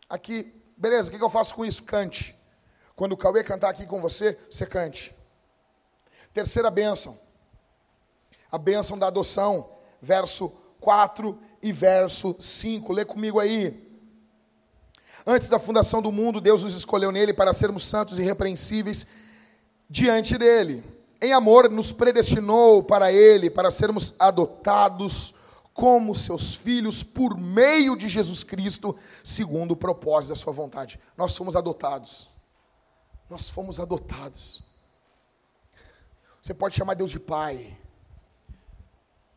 Aqui, beleza, o que eu faço com isso? Cante. Quando o Cauê cantar aqui com você, você cante. Terceira bênção. A bênção da adoção, verso 4 e verso 5. Lê comigo aí. Antes da fundação do mundo, Deus nos escolheu nele para sermos santos e irrepreensíveis diante dele. Em amor, nos predestinou para ele, para sermos adotados como seus filhos por meio de Jesus Cristo, segundo o propósito da sua vontade. Nós somos adotados. Nós fomos adotados. Você pode chamar Deus de Pai.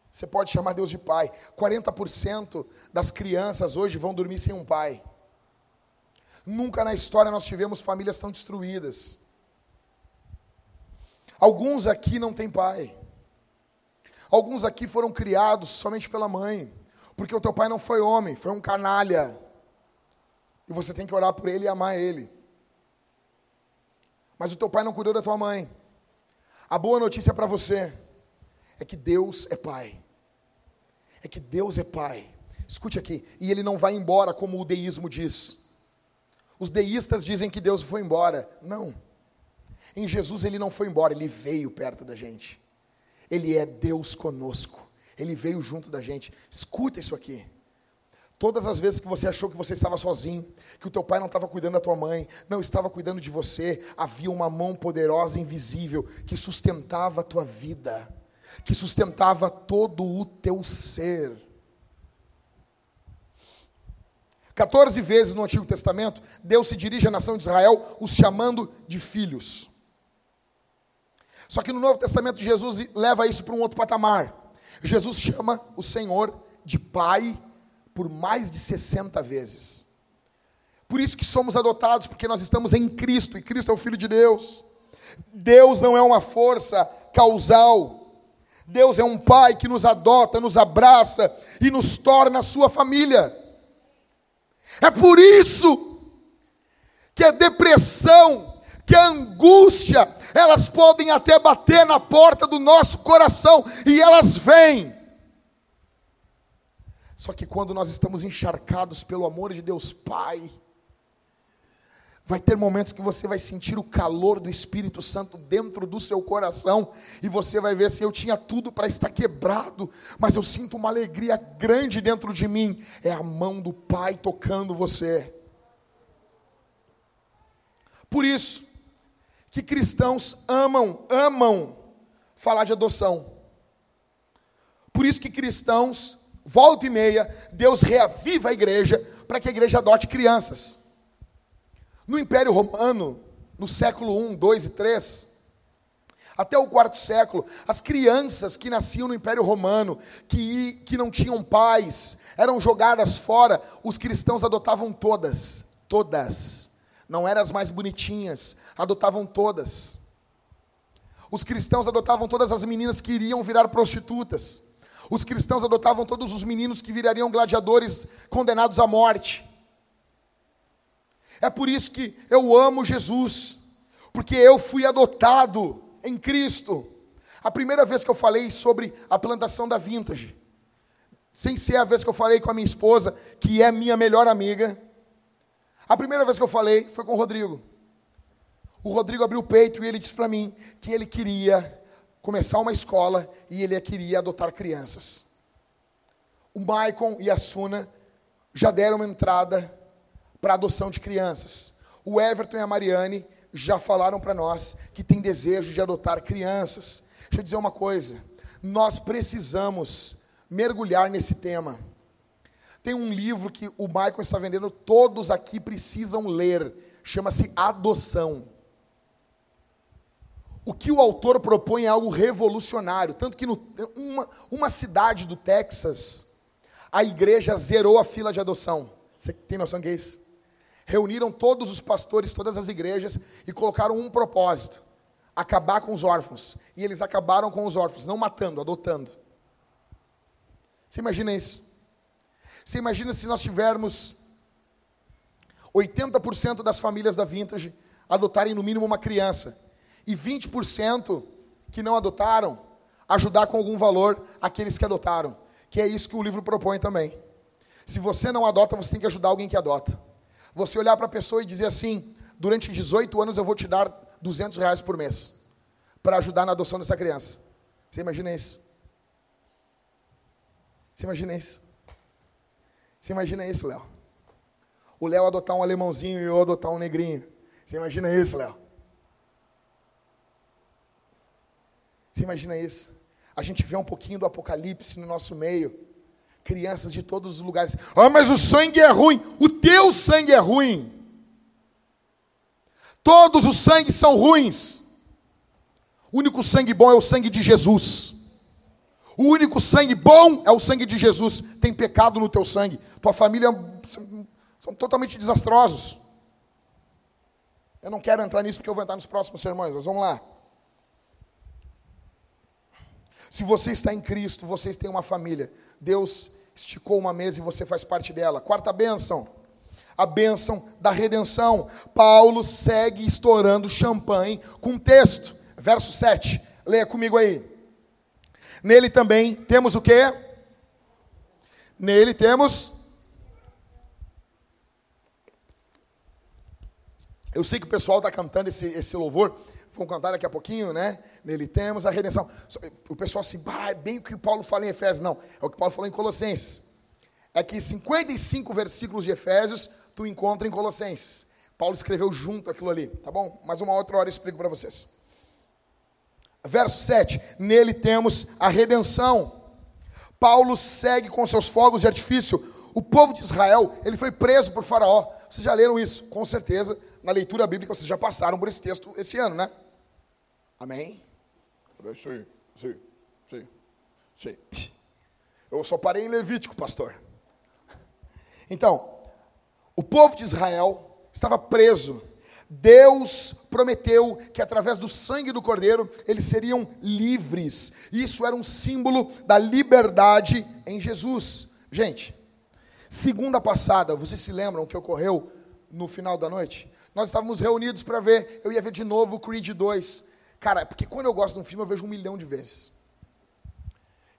Você pode chamar Deus de Pai. 40% das crianças hoje vão dormir sem um pai. Nunca na história nós tivemos famílias tão destruídas. Alguns aqui não têm pai. Alguns aqui foram criados somente pela mãe. Porque o teu pai não foi homem, foi um canalha. E você tem que orar por ele e amar ele. Mas o teu pai não cuidou da tua mãe. A boa notícia para você é que Deus é Pai. É que Deus é Pai. Escute aqui. E ele não vai embora como o deísmo diz. Os deístas dizem que Deus foi embora. Não. Em Jesus ele não foi embora, ele veio perto da gente. Ele é Deus conosco. Ele veio junto da gente. Escuta isso aqui. Todas as vezes que você achou que você estava sozinho, que o teu pai não estava cuidando da tua mãe, não estava cuidando de você, havia uma mão poderosa, invisível, que sustentava a tua vida, que sustentava todo o teu ser. 14 vezes no Antigo Testamento, Deus se dirige à nação de Israel, os chamando de filhos. Só que no Novo Testamento, Jesus leva isso para um outro patamar. Jesus chama o Senhor de Pai por mais de 60 vezes. Por isso que somos adotados, porque nós estamos em Cristo, e Cristo é o Filho de Deus. Deus não é uma força causal. Deus é um pai que nos adota, nos abraça e nos torna sua família. É por isso que a depressão, que a angústia, elas podem até bater na porta do nosso coração e elas vêm. Só que quando nós estamos encharcados pelo amor de Deus Pai, vai ter momentos que você vai sentir o calor do Espírito Santo dentro do seu coração e você vai ver assim: eu tinha tudo para estar quebrado, mas eu sinto uma alegria grande dentro de mim. É a mão do Pai tocando você. Por isso que cristãos amam, amam falar de adoção. Por isso que cristãos volta e meia, Deus reaviva a igreja para que a igreja adote crianças. No Império Romano, no século 1, 2 e 3, até o quarto século, as crianças que nasciam no Império Romano, que, que não tinham pais, eram jogadas fora, os cristãos adotavam todas, todas. Não eram as mais bonitinhas, adotavam todas. Os cristãos adotavam todas as meninas que iriam virar prostitutas. Os cristãos adotavam todos os meninos que virariam gladiadores condenados à morte. É por isso que eu amo Jesus, porque eu fui adotado em Cristo. A primeira vez que eu falei sobre a plantação da vintage, sem ser a vez que eu falei com a minha esposa, que é minha melhor amiga, a primeira vez que eu falei foi com o Rodrigo. O Rodrigo abriu o peito e ele disse para mim que ele queria começar uma escola e ele queria adotar crianças. O Maicon e a Suna já deram uma entrada para adoção de crianças. O Everton e a Mariane já falaram para nós que tem desejo de adotar crianças. Deixa eu dizer uma coisa: nós precisamos mergulhar nesse tema. Tem um livro que o Michael está vendendo, todos aqui precisam ler, chama-se Adoção. O que o autor propõe é algo revolucionário. Tanto que no, uma, uma cidade do Texas, a igreja zerou a fila de adoção. Você tem noção que é isso? Reuniram todos os pastores, todas as igrejas e colocaram um propósito: acabar com os órfãos. E eles acabaram com os órfãos, não matando, adotando. Você imagina isso? Você imagina se nós tivermos 80% das famílias da Vintage adotarem no mínimo uma criança e 20% que não adotaram, ajudar com algum valor aqueles que adotaram. Que é isso que o livro propõe também. Se você não adota, você tem que ajudar alguém que adota. Você olhar para a pessoa e dizer assim: durante 18 anos eu vou te dar 200 reais por mês para ajudar na adoção dessa criança. Você imagina isso? Você imagina isso? Você imagina isso, Léo? O Léo adotar um alemãozinho e eu adotar um negrinho. Você imagina isso, Léo? Você imagina isso? A gente vê um pouquinho do Apocalipse no nosso meio. Crianças de todos os lugares. Ah, mas o sangue é ruim. O teu sangue é ruim. Todos os sangues são ruins. O único sangue bom é o sangue de Jesus. O único sangue bom é o sangue de Jesus. Tem pecado no teu sangue. Tua família são totalmente desastrosos. Eu não quero entrar nisso porque eu vou entrar nos próximos sermões, mas vamos lá. Se você está em Cristo, vocês têm uma família. Deus esticou uma mesa e você faz parte dela. Quarta bênção, a bênção da redenção. Paulo segue estourando champanhe com texto. Verso 7. Leia comigo aí. Nele também temos o quê? Nele temos Eu sei que o pessoal está cantando esse, esse louvor, vão cantar daqui a pouquinho, né? Nele temos a redenção. O pessoal assim, é bem o que Paulo fala em Efésios. Não, é o que Paulo falou em Colossenses. É que 55 versículos de Efésios tu encontra em Colossenses. Paulo escreveu junto aquilo ali, tá bom? Mas uma outra hora eu explico para vocês. Verso 7, nele temos a redenção. Paulo segue com seus fogos de artifício. O povo de Israel, ele foi preso por Faraó. Vocês já leram isso? Com certeza na leitura bíblica, vocês já passaram por esse texto esse ano, né? Amém? Sim, sim, sim, sim. Eu só parei em Levítico, pastor. Então, o povo de Israel estava preso. Deus prometeu que através do sangue do cordeiro eles seriam livres. Isso era um símbolo da liberdade em Jesus. Gente, segunda passada, vocês se lembram o que ocorreu no final da noite? Nós estávamos reunidos para ver, eu ia ver de novo o Creed 2. Cara, porque quando eu gosto de um filme, eu vejo um milhão de vezes.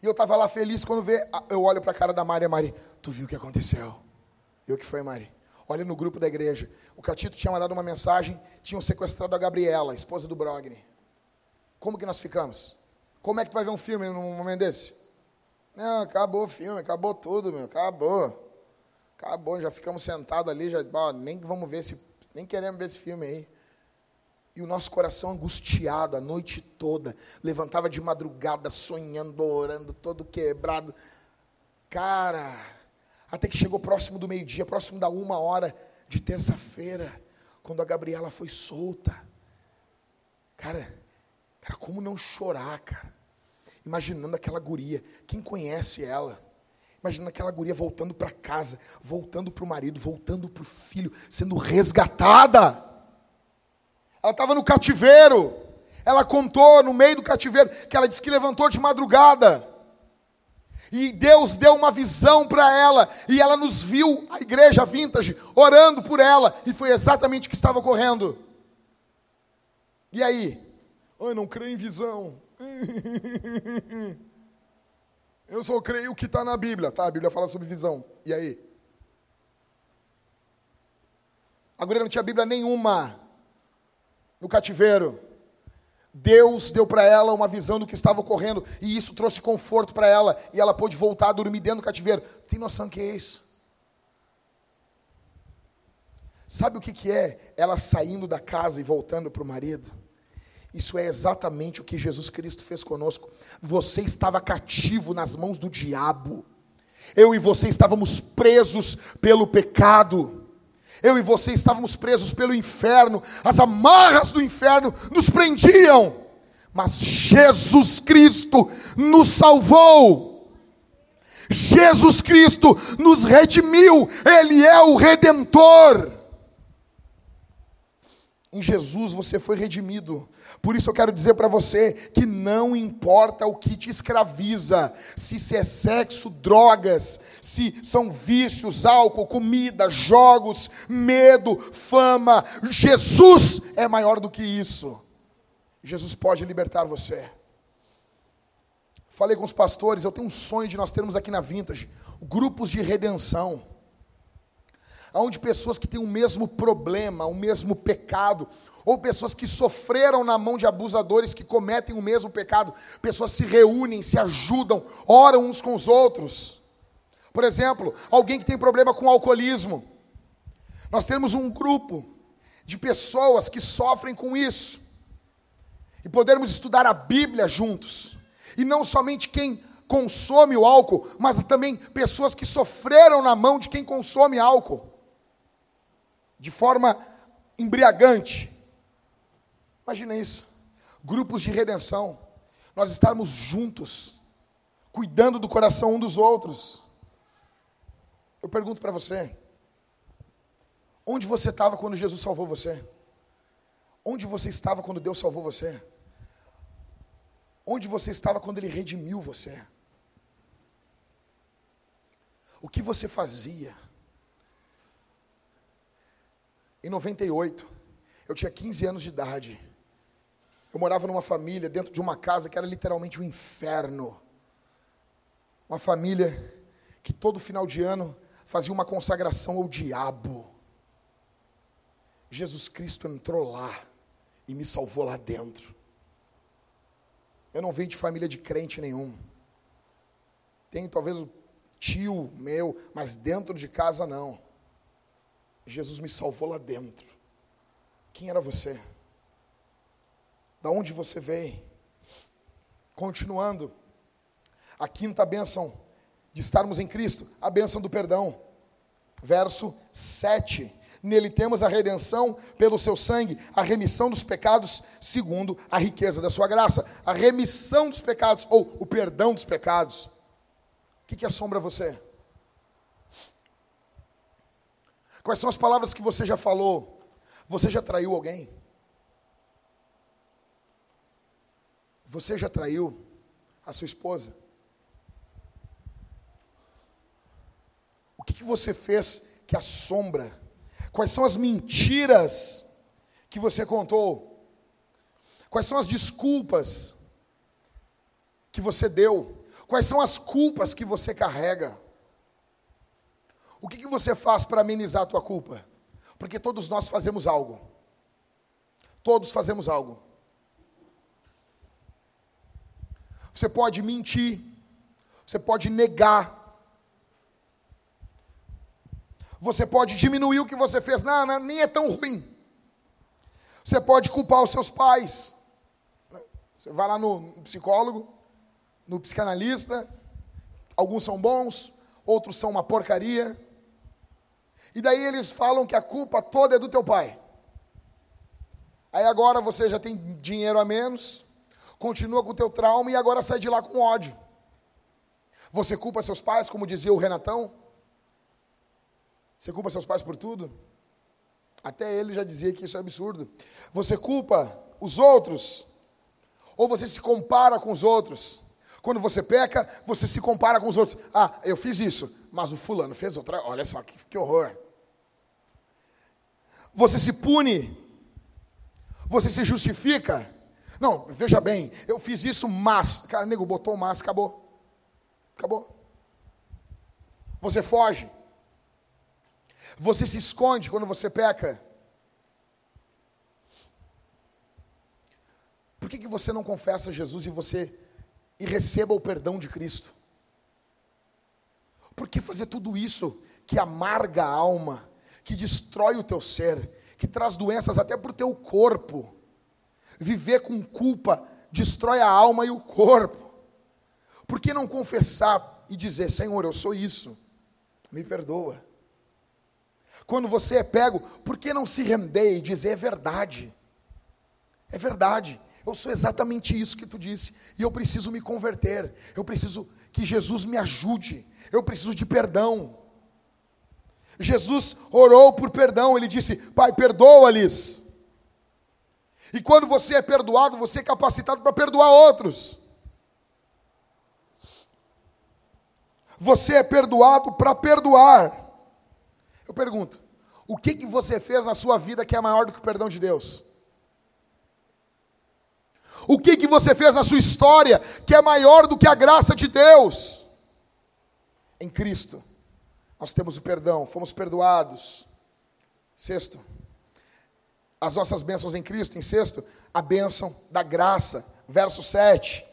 E eu estava lá feliz quando vê, eu olho para a cara da Mari, a Mari, tu viu o que aconteceu? E o que foi, Mari? Olha no grupo da igreja. O Catito tinha mandado uma mensagem, tinham sequestrado a Gabriela, esposa do Brogni. Como que nós ficamos? Como é que tu vai ver um filme num momento desse? Não, acabou o filme, acabou tudo, meu, acabou. Acabou, já ficamos sentados ali, já, ó, nem vamos ver esse nem queremos ver esse filme aí. E o nosso coração angustiado a noite toda, levantava de madrugada, sonhando, orando, todo quebrado. Cara, até que chegou próximo do meio-dia, próximo da uma hora de terça-feira, quando a Gabriela foi solta. Cara, cara, como não chorar, cara? Imaginando aquela guria, quem conhece ela? Imagina aquela guria voltando para casa, voltando para o marido, voltando para o filho, sendo resgatada. Ela estava no cativeiro. Ela contou no meio do cativeiro que ela disse que levantou de madrugada. E Deus deu uma visão para ela. E ela nos viu, a igreja vintage, orando por ela. E foi exatamente o que estava ocorrendo. E aí? Ai, não creio em visão. Eu só creio que está na Bíblia, tá? A Bíblia fala sobre visão. E aí? A guria não tinha Bíblia nenhuma no cativeiro. Deus deu para ela uma visão do que estava ocorrendo e isso trouxe conforto para ela e ela pôde voltar a dormir dentro do cativeiro. Tem noção que é isso? Sabe o que, que é ela saindo da casa e voltando para o marido? Isso é exatamente o que Jesus Cristo fez conosco. Você estava cativo nas mãos do diabo. Eu e você estávamos presos pelo pecado. Eu e você estávamos presos pelo inferno. As amarras do inferno nos prendiam. Mas Jesus Cristo nos salvou. Jesus Cristo nos redimiu. Ele é o redentor. Em Jesus você foi redimido. Por isso eu quero dizer para você que não importa o que te escraviza, se isso é sexo, drogas, se são vícios, álcool, comida, jogos, medo, fama, Jesus é maior do que isso. Jesus pode libertar você. Falei com os pastores, eu tenho um sonho de nós termos aqui na Vintage grupos de redenção onde pessoas que têm o mesmo problema, o mesmo pecado, ou pessoas que sofreram na mão de abusadores que cometem o mesmo pecado, pessoas se reúnem, se ajudam, oram uns com os outros. Por exemplo, alguém que tem problema com alcoolismo. Nós temos um grupo de pessoas que sofrem com isso. E podermos estudar a Bíblia juntos. E não somente quem consome o álcool, mas também pessoas que sofreram na mão de quem consome álcool. De forma embriagante. Imagina isso. Grupos de redenção. Nós estarmos juntos, cuidando do coração um dos outros. Eu pergunto para você: onde você estava quando Jesus salvou você? Onde você estava quando Deus salvou você? Onde você estava quando Ele redimiu você? O que você fazia? Em 98, eu tinha 15 anos de idade. Eu morava numa família, dentro de uma casa que era literalmente um inferno. Uma família que todo final de ano fazia uma consagração ao diabo. Jesus Cristo entrou lá e me salvou lá dentro. Eu não venho de família de crente nenhum. Tenho talvez o tio meu, mas dentro de casa não. Jesus me salvou lá dentro. Quem era você? Da onde você veio? Continuando, a quinta bênção de estarmos em Cristo, a bênção do perdão. Verso 7. Nele temos a redenção pelo seu sangue, a remissão dos pecados, segundo a riqueza da sua graça. A remissão dos pecados, ou o perdão dos pecados. O que, que assombra você? Quais são as palavras que você já falou? Você já traiu alguém? Você já traiu a sua esposa? O que, que você fez que assombra? Quais são as mentiras que você contou? Quais são as desculpas que você deu? Quais são as culpas que você carrega? O que, que você faz para amenizar a tua culpa? Porque todos nós fazemos algo. Todos fazemos algo. Você pode mentir, você pode negar, você pode diminuir o que você fez, não, não, nem é tão ruim. Você pode culpar os seus pais. Você vai lá no psicólogo, no psicanalista, alguns são bons, outros são uma porcaria. E daí eles falam que a culpa toda é do teu pai. Aí agora você já tem dinheiro a menos, continua com o teu trauma e agora sai de lá com ódio. Você culpa seus pais, como dizia o Renatão? Você culpa seus pais por tudo? Até ele já dizia que isso é absurdo. Você culpa os outros? Ou você se compara com os outros? Quando você peca, você se compara com os outros. Ah, eu fiz isso, mas o fulano fez outra. Olha só que, que horror. Você se pune. Você se justifica. Não, veja bem, eu fiz isso, mas. Cara, nego, botou mas, acabou. Acabou. Você foge. Você se esconde quando você peca. Por que, que você não confessa Jesus e você e receba o perdão de Cristo? Por que fazer tudo isso que amarga a alma, que destrói o teu ser, que traz doenças até para o teu corpo? Viver com culpa destrói a alma e o corpo. Por que não confessar e dizer: Senhor, eu sou isso, me perdoa? Quando você é pego, por que não se render e dizer é verdade? É verdade. Eu sou exatamente isso que tu disse. E eu preciso me converter. Eu preciso que Jesus me ajude. Eu preciso de perdão. Jesus orou por perdão. Ele disse: Pai, perdoa-lhes. E quando você é perdoado, você é capacitado para perdoar outros. Você é perdoado para perdoar. Eu pergunto: o que, que você fez na sua vida que é maior do que o perdão de Deus? O que, que você fez na sua história que é maior do que a graça de Deus? Em Cristo, nós temos o perdão, fomos perdoados. Sexto, as nossas bênçãos em Cristo. Em sexto, a bênção da graça. Verso 7.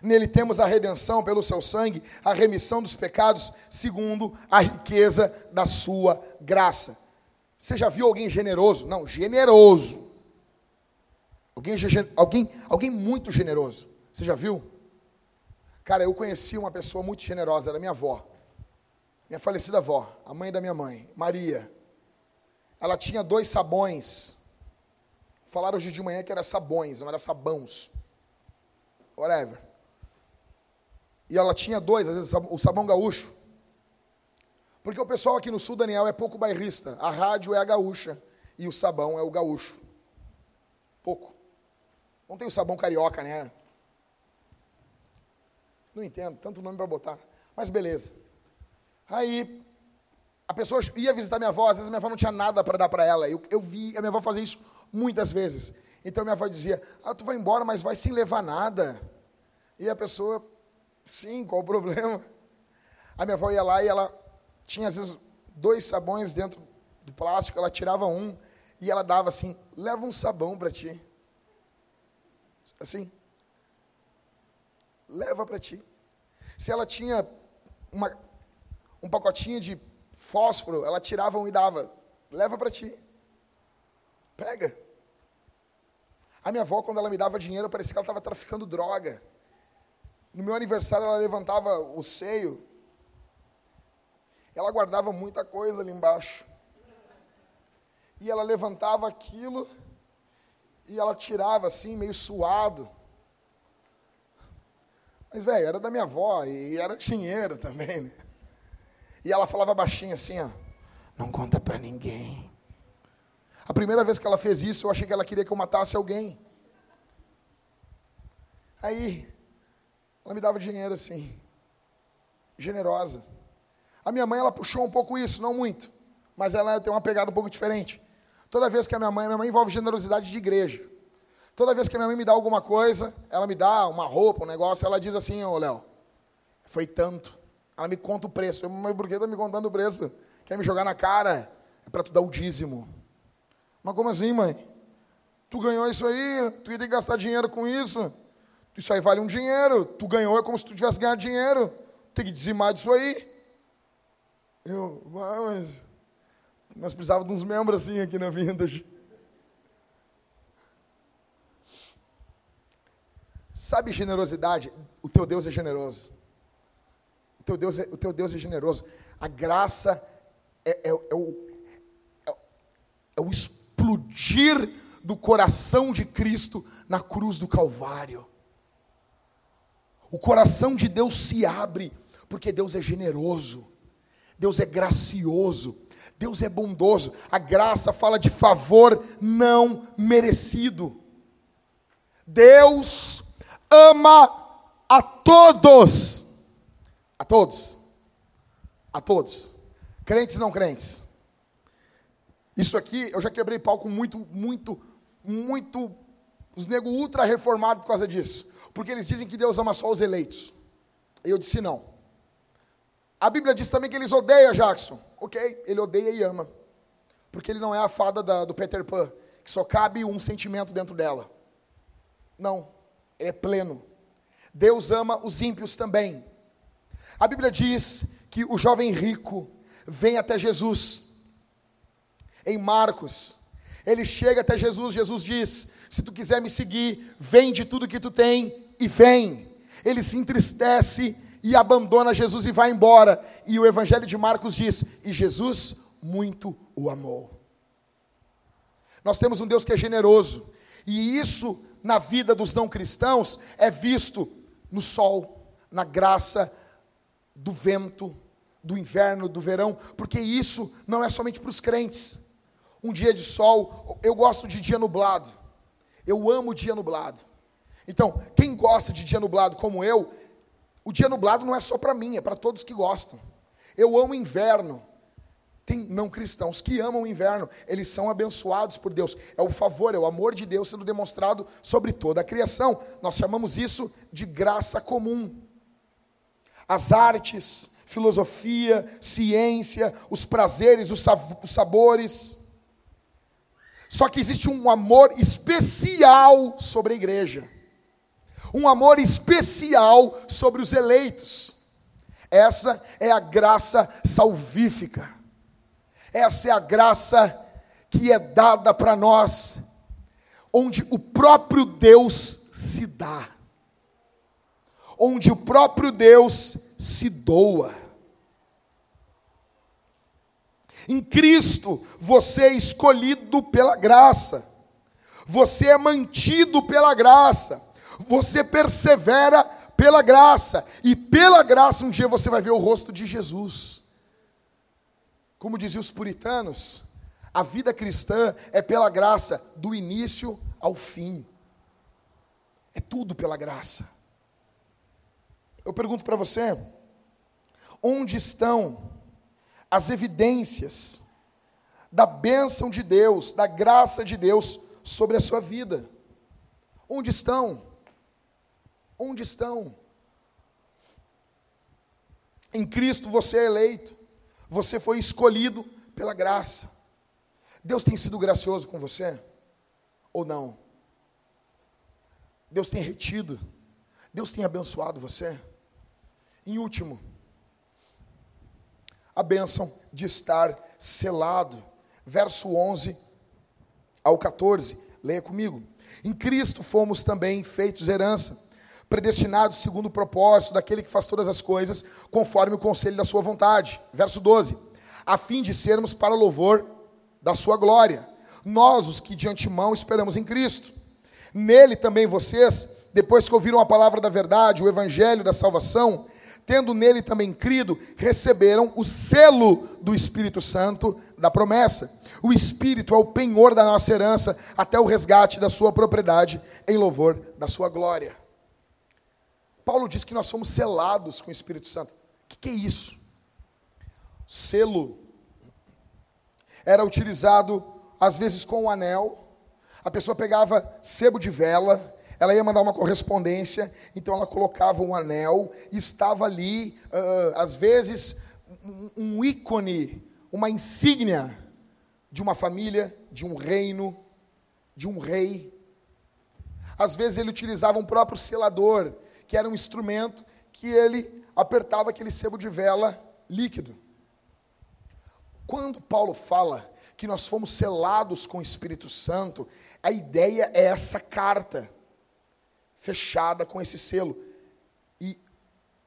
Nele temos a redenção pelo seu sangue, a remissão dos pecados, segundo a riqueza da sua graça. Você já viu alguém generoso? Não, generoso. Alguém, alguém, alguém muito generoso. Você já viu? Cara, eu conheci uma pessoa muito generosa, era minha avó. Minha falecida avó, a mãe da minha mãe, Maria. Ela tinha dois sabões. Falaram hoje de manhã que era sabões, não era sabãos. Whatever. E ela tinha dois, às vezes o sabão gaúcho. Porque o pessoal aqui no sul, Daniel, é pouco bairrista. A rádio é a gaúcha e o sabão é o gaúcho. Pouco. Não tem o sabão carioca, né? Não entendo, tanto nome para botar. Mas beleza. Aí, a pessoa ia visitar minha avó, às vezes minha avó não tinha nada para dar para ela. Eu, eu vi a minha avó fazer isso muitas vezes. Então minha avó dizia: Ah, tu vai embora, mas vai sem levar nada. E a pessoa Sim, qual o problema? A minha avó ia lá e ela tinha às vezes dois sabões dentro do plástico, ela tirava um e ela dava assim: leva um sabão para ti. Assim. Leva para ti. Se ela tinha uma, um pacotinho de fósforo, ela tirava um e dava: leva para ti. Pega. A minha avó, quando ela me dava dinheiro, parecia que ela estava traficando droga. No meu aniversário, ela levantava o seio. Ela guardava muita coisa ali embaixo. E ela levantava aquilo e ela tirava assim, meio suado. Mas, velho, era da minha avó e era dinheiro também, né? E ela falava baixinho assim, ó. Não conta para ninguém. A primeira vez que ela fez isso, eu achei que ela queria que eu matasse alguém. Aí, ela me dava dinheiro assim, generosa. A minha mãe, ela puxou um pouco isso, não muito, mas ela tem uma pegada um pouco diferente. Toda vez que a minha mãe, minha mãe envolve generosidade de igreja. Toda vez que a minha mãe me dá alguma coisa, ela me dá uma roupa, um negócio, ela diz assim, ô Léo, foi tanto. Ela me conta o preço. Eu, mas por que está me contando o preço? Quer me jogar na cara? É para tu dar o dízimo. Mas como assim, mãe? Tu ganhou isso aí? Tu ia ter que gastar dinheiro com isso? Isso aí vale um dinheiro. Tu ganhou, é como se tu tivesse ganhado dinheiro. Tem que dizimar disso aí. Eu, mas nós precisávamos de uns membros assim aqui na Vintage. Sabe generosidade? O teu Deus é generoso. O teu Deus é, o teu Deus é generoso. A graça é, é, é o, é, é o explodir do coração de Cristo na cruz do Calvário. O coração de Deus se abre, porque Deus é generoso, Deus é gracioso, Deus é bondoso. A graça fala de favor não merecido. Deus ama a todos, a todos, a todos, crentes e não crentes. Isso aqui eu já quebrei pau com muito, muito, muito, os nego ultra reformados por causa disso porque eles dizem que Deus ama só os eleitos. Eu disse não. A Bíblia diz também que eles odeiam Jackson. Ok, ele odeia e ama. Porque ele não é a fada da, do Peter Pan, que só cabe um sentimento dentro dela. Não, ele é pleno. Deus ama os ímpios também. A Bíblia diz que o jovem rico vem até Jesus. Em Marcos, ele chega até Jesus, Jesus diz: Se tu quiser me seguir, vende tudo que tu tem e vem. Ele se entristece e abandona Jesus e vai embora. E o Evangelho de Marcos diz: E Jesus muito o amou. Nós temos um Deus que é generoso, e isso na vida dos não cristãos é visto no sol, na graça do vento, do inverno, do verão, porque isso não é somente para os crentes. Um dia de sol, eu gosto de dia nublado, eu amo dia nublado. Então, quem gosta de dia nublado como eu, o dia nublado não é só para mim, é para todos que gostam. Eu amo inverno. Tem não cristãos que amam o inverno, eles são abençoados por Deus. É o favor, é o amor de Deus sendo demonstrado sobre toda a criação. Nós chamamos isso de graça comum. As artes, filosofia, ciência, os prazeres, os sabores. Só que existe um amor especial sobre a igreja um amor especial sobre os eleitos. Essa é a graça salvífica. Essa é a graça que é dada para nós, onde o próprio Deus se dá, onde o próprio Deus se doa. Em Cristo você é escolhido pela graça, você é mantido pela graça, você persevera pela graça, e pela graça um dia você vai ver o rosto de Jesus. Como diziam os puritanos, a vida cristã é pela graça, do início ao fim. É tudo pela graça. Eu pergunto para você: onde estão as evidências da bênção de Deus, da graça de Deus sobre a sua vida? Onde estão? Onde estão? Em Cristo você é eleito, você foi escolhido pela graça. Deus tem sido gracioso com você? Ou não? Deus tem retido? Deus tem abençoado você? Em último, a bênção de estar selado. Verso 11 ao 14, leia comigo. Em Cristo fomos também feitos herança, predestinados segundo o propósito daquele que faz todas as coisas, conforme o conselho da sua vontade. Verso 12: a fim de sermos para louvor da sua glória. Nós, os que de antemão esperamos em Cristo. Nele também vocês, depois que ouviram a palavra da verdade, o evangelho da salvação, tendo nele também crido, receberam o selo do Espírito Santo da promessa. O Espírito é o penhor da nossa herança até o resgate da sua propriedade em louvor da sua glória. Paulo diz que nós somos selados com o Espírito Santo. O que é isso? Selo era utilizado às vezes com um anel. A pessoa pegava sebo de vela, ela ia mandar uma correspondência, então ela colocava um anel estava ali, uh, às vezes, um, um ícone, uma insígnia de uma família, de um reino, de um rei. Às vezes ele utilizava um próprio selador, que era um instrumento que ele apertava aquele sebo de vela líquido. Quando Paulo fala que nós fomos selados com o Espírito Santo, a ideia é essa carta fechada com esse selo. E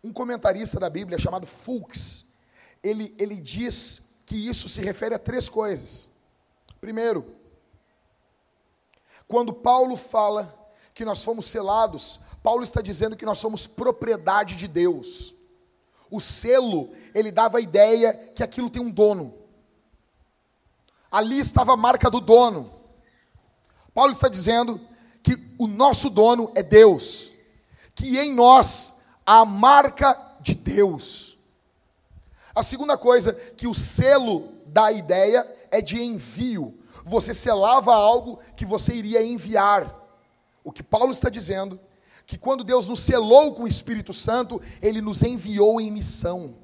um comentarista da Bíblia chamado Fuchs, ele, ele diz que isso se refere a três coisas. Primeiro, quando Paulo fala que nós fomos selados, Paulo está dizendo que nós somos propriedade de Deus. O selo, ele dava a ideia que aquilo tem um dono. Ali estava a marca do dono. Paulo está dizendo que o nosso dono é Deus, que em nós há a marca de Deus. A segunda coisa que o selo dá a ideia é de envio. Você selava algo que você iria enviar. O que Paulo está dizendo que quando Deus nos selou com o Espírito Santo, ele nos enviou em missão.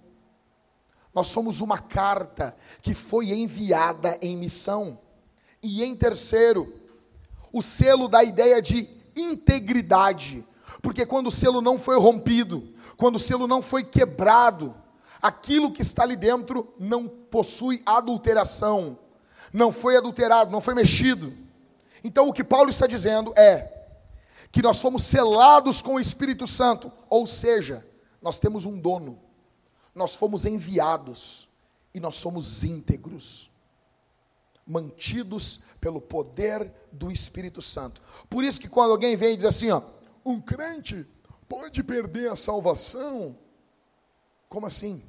Nós somos uma carta que foi enviada em missão. E em terceiro, o selo da ideia de integridade. Porque quando o selo não foi rompido, quando o selo não foi quebrado, aquilo que está ali dentro não possui adulteração, não foi adulterado, não foi mexido. Então o que Paulo está dizendo é que nós fomos selados com o Espírito Santo, ou seja, nós temos um dono nós fomos enviados e nós somos íntegros, mantidos pelo poder do Espírito Santo. Por isso que quando alguém vem e diz assim, ó, um crente pode perder a salvação? Como assim?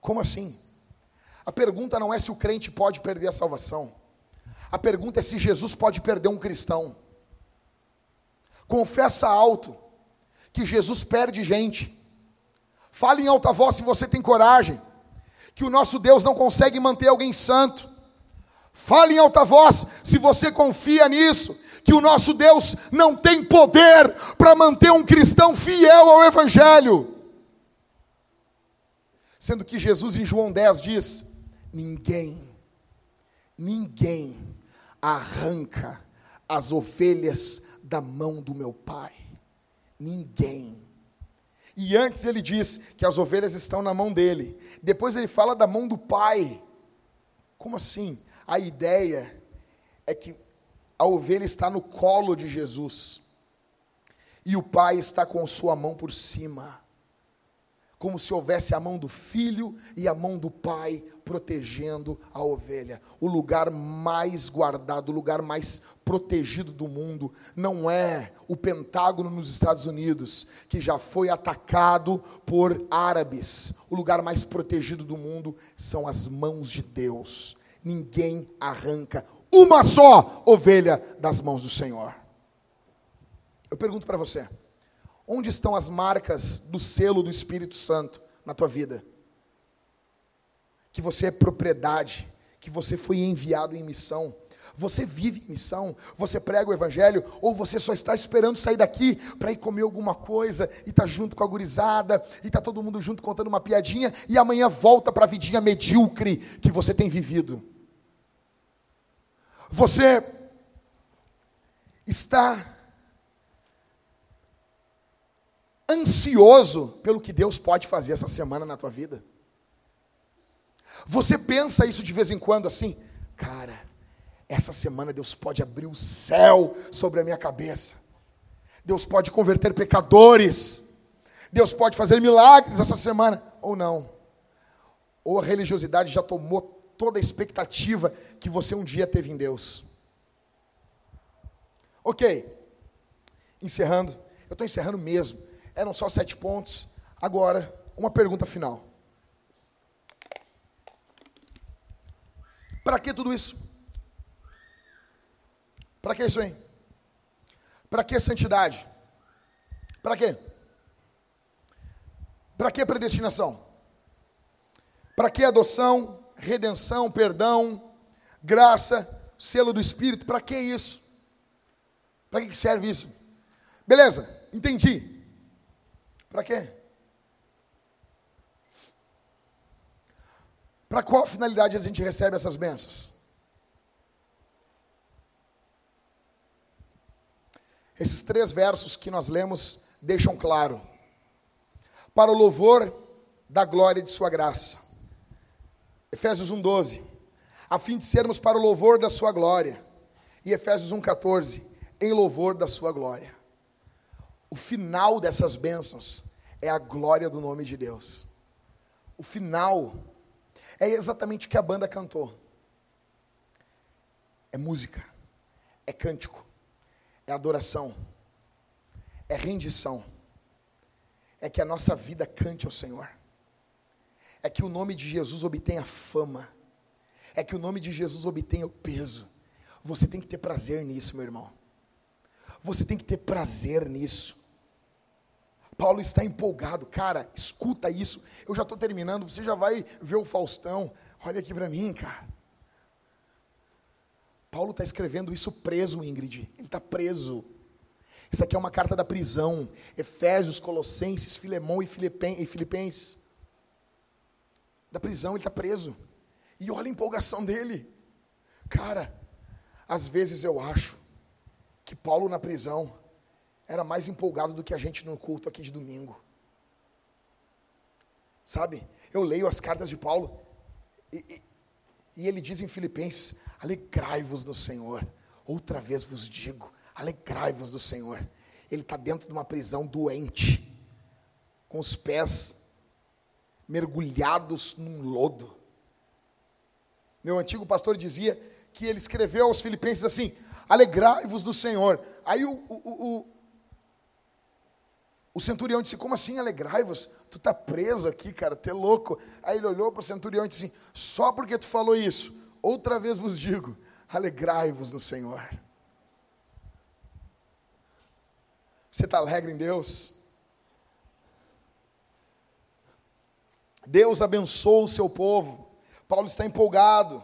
Como assim? A pergunta não é se o crente pode perder a salvação. A pergunta é se Jesus pode perder um cristão. Confessa alto que Jesus perde gente Fale em alta voz se você tem coragem. Que o nosso Deus não consegue manter alguém santo. Fale em alta voz se você confia nisso. Que o nosso Deus não tem poder para manter um cristão fiel ao Evangelho. Sendo que Jesus em João 10 diz: ninguém, ninguém arranca as ovelhas da mão do meu pai. Ninguém. E antes ele diz que as ovelhas estão na mão dele. Depois ele fala da mão do pai. Como assim? A ideia é que a ovelha está no colo de Jesus. E o pai está com sua mão por cima como se houvesse a mão do filho e a mão do pai protegendo a ovelha. O lugar mais guardado, o lugar mais protegido do mundo não é o Pentágono nos Estados Unidos, que já foi atacado por árabes. O lugar mais protegido do mundo são as mãos de Deus. Ninguém arranca uma só ovelha das mãos do Senhor. Eu pergunto para você, Onde estão as marcas do selo do Espírito Santo na tua vida? Que você é propriedade, que você foi enviado em missão. Você vive em missão, você prega o evangelho, ou você só está esperando sair daqui para ir comer alguma coisa e tá junto com a gurizada, e tá todo mundo junto contando uma piadinha e amanhã volta para a vidinha medíocre que você tem vivido. Você está ansioso pelo que Deus pode fazer essa semana na tua vida? Você pensa isso de vez em quando assim, cara, essa semana Deus pode abrir o céu sobre a minha cabeça. Deus pode converter pecadores. Deus pode fazer milagres essa semana ou não. Ou a religiosidade já tomou toda a expectativa que você um dia teve em Deus. OK. Encerrando. Eu estou encerrando mesmo. Eram só sete pontos. Agora, uma pergunta final. Para que tudo isso? Para que isso aí? Para que santidade? Para quê? Para que predestinação? Para que adoção, redenção, perdão, graça, selo do Espírito? Para que isso? Para que serve isso? Beleza, entendi. Para quê? Para qual finalidade a gente recebe essas bênçãos? Esses três versos que nós lemos deixam claro. Para o louvor da glória de Sua graça. Efésios 1,12. A fim de sermos para o louvor da Sua glória. E Efésios 1,14. Em louvor da Sua glória o final dessas bênçãos é a glória do nome de Deus. O final é exatamente o que a banda cantou. É música, é cântico, é adoração, é rendição. É que a nossa vida cante ao Senhor. É que o nome de Jesus obtenha fama. É que o nome de Jesus obtenha o peso. Você tem que ter prazer nisso, meu irmão. Você tem que ter prazer nisso. Paulo está empolgado, cara, escuta isso. Eu já estou terminando, você já vai ver o Faustão. Olha aqui para mim, cara. Paulo está escrevendo isso preso, Ingrid. Ele está preso. Isso aqui é uma carta da prisão. Efésios, Colossenses, Filemão e Filipenses. Da prisão, ele está preso. E olha a empolgação dele. Cara, às vezes eu acho que Paulo na prisão era mais empolgado do que a gente no culto aqui de domingo. Sabe? Eu leio as cartas de Paulo e, e, e ele diz em Filipenses: alegrai-vos no Senhor. Outra vez vos digo: alegrai-vos do Senhor. Ele está dentro de uma prisão doente, com os pés mergulhados num lodo. Meu antigo pastor dizia que ele escreveu aos Filipenses assim: alegrai-vos do Senhor. Aí o, o, o, o centurião disse: Como assim alegrai-vos? Tu está preso aqui, cara, tu é louco. Aí ele olhou para o centurião e disse: assim, Só porque tu falou isso, outra vez vos digo: alegrai-vos no Senhor. Você está alegre em Deus? Deus abençoa o seu povo. Paulo está empolgado.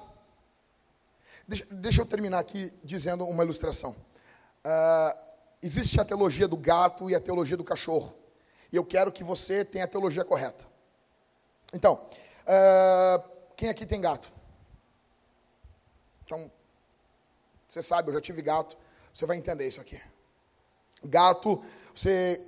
Deixa, deixa eu terminar aqui dizendo uma ilustração. Uh, Existe a teologia do gato e a teologia do cachorro. E eu quero que você tenha a teologia correta. Então, uh, quem aqui tem gato? Então, você sabe, eu já tive gato. Você vai entender isso aqui. Gato, você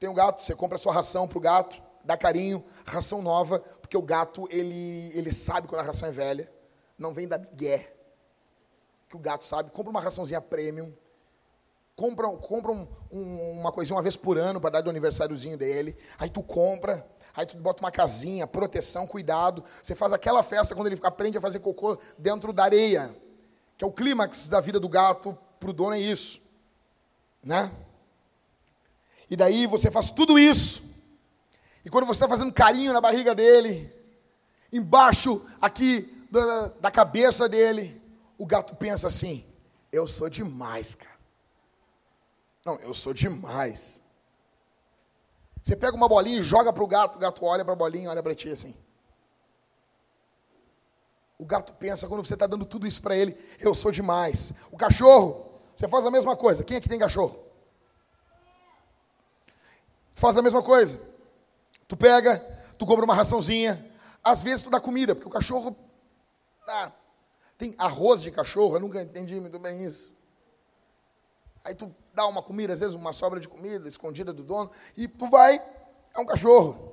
tem um gato, você compra sua ração para o gato, dá carinho, ração nova, porque o gato, ele, ele sabe quando a ração é velha, não vem da migué, que o gato sabe, compra uma raçãozinha premium, compra, compra um, um, uma coisinha uma vez por ano para dar do aniversáriozinho dele, aí tu compra, aí tu bota uma casinha, proteção, cuidado, você faz aquela festa quando ele aprende a fazer cocô dentro da areia, que é o clímax da vida do gato, para o dono é isso, né? E daí você faz tudo isso, e quando você está fazendo carinho na barriga dele, embaixo aqui da, da cabeça dele, o gato pensa assim: eu sou demais, cara. Não, eu sou demais. Você pega uma bolinha e joga para o gato, o gato olha para a bolinha, olha para ti assim. O gato pensa, quando você está dando tudo isso para ele, eu sou demais. O cachorro, você faz a mesma coisa. Quem aqui tem cachorro? Faz a mesma coisa. Tu pega, tu compra uma raçãozinha, às vezes tu dá comida, porque o cachorro. Ah, tem arroz de cachorro, eu nunca entendi muito bem isso. Aí tu dá uma comida, às vezes uma sobra de comida escondida do dono, e tu vai, é um cachorro.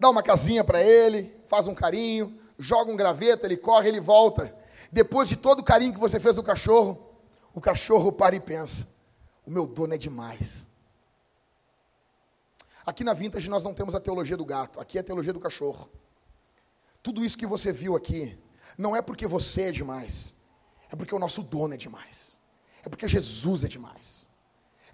Dá uma casinha para ele, faz um carinho, joga um graveto, ele corre, ele volta. Depois de todo o carinho que você fez o cachorro, o cachorro para e pensa: o meu dono é demais. Aqui na Vintage nós não temos a teologia do gato, aqui é a teologia do cachorro. Tudo isso que você viu aqui, não é porque você é demais, é porque o nosso dono é demais. É porque Jesus é demais.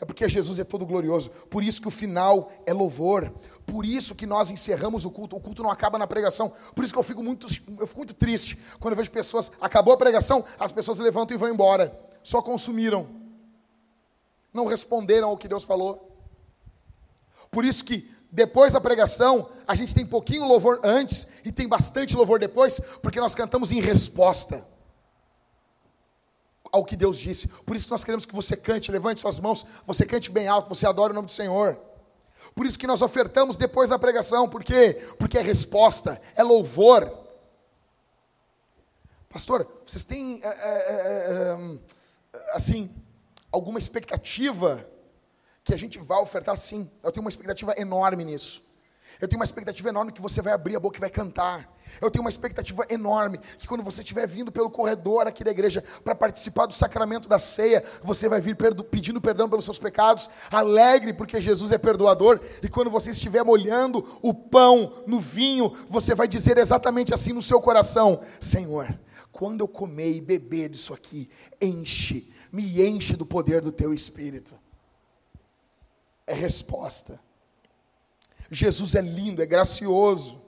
É porque Jesus é todo glorioso. Por isso que o final é louvor. Por isso que nós encerramos o culto. O culto não acaba na pregação. Por isso que eu fico muito, eu fico muito triste quando eu vejo pessoas. Acabou a pregação, as pessoas levantam e vão embora. Só consumiram. Não responderam ao que Deus falou. Por isso que depois da pregação, a gente tem pouquinho louvor antes e tem bastante louvor depois, porque nós cantamos em resposta ao que Deus disse. Por isso nós queremos que você cante, levante suas mãos, você cante bem alto, você adora o nome do Senhor. Por isso que nós ofertamos depois da pregação, por quê? Porque é resposta, é louvor. Pastor, vocês têm, é, é, é, assim, alguma expectativa que a gente vai ofertar? Sim, eu tenho uma expectativa enorme nisso. Eu tenho uma expectativa enorme que você vai abrir a boca e vai cantar. Eu tenho uma expectativa enorme que quando você estiver vindo pelo corredor aqui da igreja para participar do sacramento da ceia, você vai vir pedindo perdão pelos seus pecados, alegre porque Jesus é perdoador, e quando você estiver molhando o pão no vinho, você vai dizer exatamente assim no seu coração: Senhor, quando eu comer e beber disso aqui, enche, me enche do poder do teu espírito. É resposta. Jesus é lindo, é gracioso.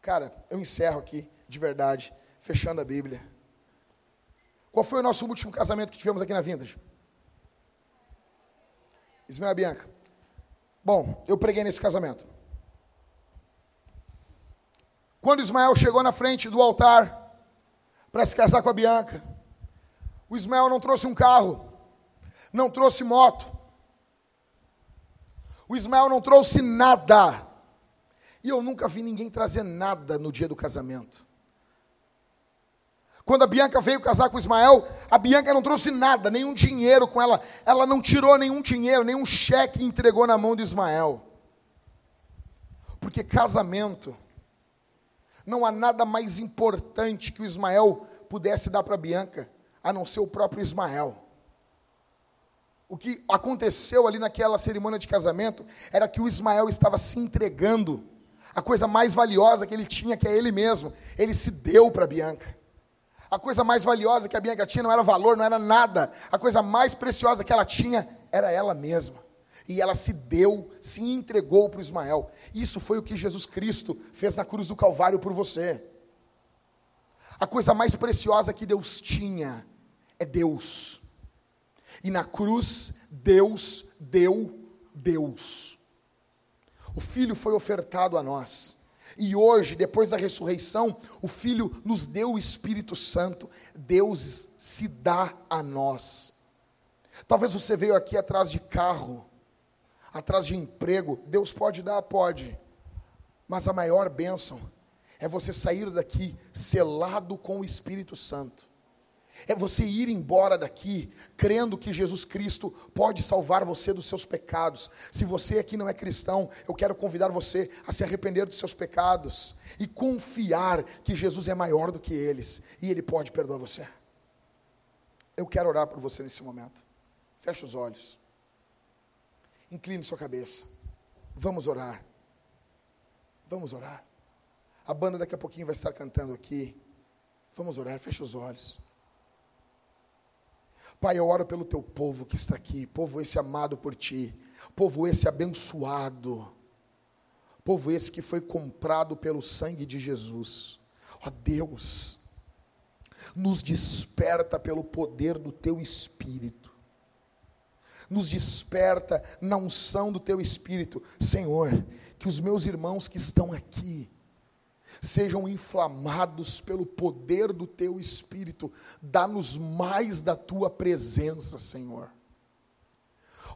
Cara, eu encerro aqui, de verdade, fechando a Bíblia. Qual foi o nosso último casamento que tivemos aqui na Vintage? Ismael e Bianca. Bom, eu preguei nesse casamento. Quando Ismael chegou na frente do altar para se casar com a Bianca, o Ismael não trouxe um carro, não trouxe moto, o Ismael não trouxe nada. E eu nunca vi ninguém trazer nada no dia do casamento. Quando a Bianca veio casar com o Ismael, a Bianca não trouxe nada, nenhum dinheiro com ela. Ela não tirou nenhum dinheiro, nenhum cheque entregou na mão de Ismael. Porque casamento, não há nada mais importante que o Ismael pudesse dar para a Bianca, a não ser o próprio Ismael o que aconteceu ali naquela cerimônia de casamento era que o Ismael estava se entregando a coisa mais valiosa que ele tinha, que é ele mesmo. Ele se deu para Bianca. A coisa mais valiosa que a Bianca tinha não era valor, não era nada. A coisa mais preciosa que ela tinha era ela mesma. E ela se deu, se entregou para o Ismael. Isso foi o que Jesus Cristo fez na cruz do Calvário por você. A coisa mais preciosa que Deus tinha é Deus. E na cruz, Deus deu Deus. O Filho foi ofertado a nós. E hoje, depois da ressurreição, o Filho nos deu o Espírito Santo. Deus se dá a nós. Talvez você veio aqui atrás de carro, atrás de emprego. Deus pode dar, pode. Mas a maior bênção é você sair daqui selado com o Espírito Santo É você ir embora daqui crendo que Jesus Cristo pode salvar você dos seus pecados. Se você aqui não é cristão, eu quero convidar você a se arrepender dos seus pecados e confiar que Jesus é maior do que eles e ele pode perdoar você. Eu quero orar por você nesse momento. Feche os olhos. Incline sua cabeça. Vamos orar. Vamos orar. A banda daqui a pouquinho vai estar cantando aqui. Vamos orar, feche os olhos. Pai, eu oro pelo teu povo que está aqui, povo esse amado por ti, povo esse abençoado, povo esse que foi comprado pelo sangue de Jesus. Ó Deus, nos desperta pelo poder do teu espírito. Nos desperta na unção do teu espírito, Senhor, que os meus irmãos que estão aqui sejam inflamados pelo poder do teu espírito. Dá-nos mais da tua presença, Senhor.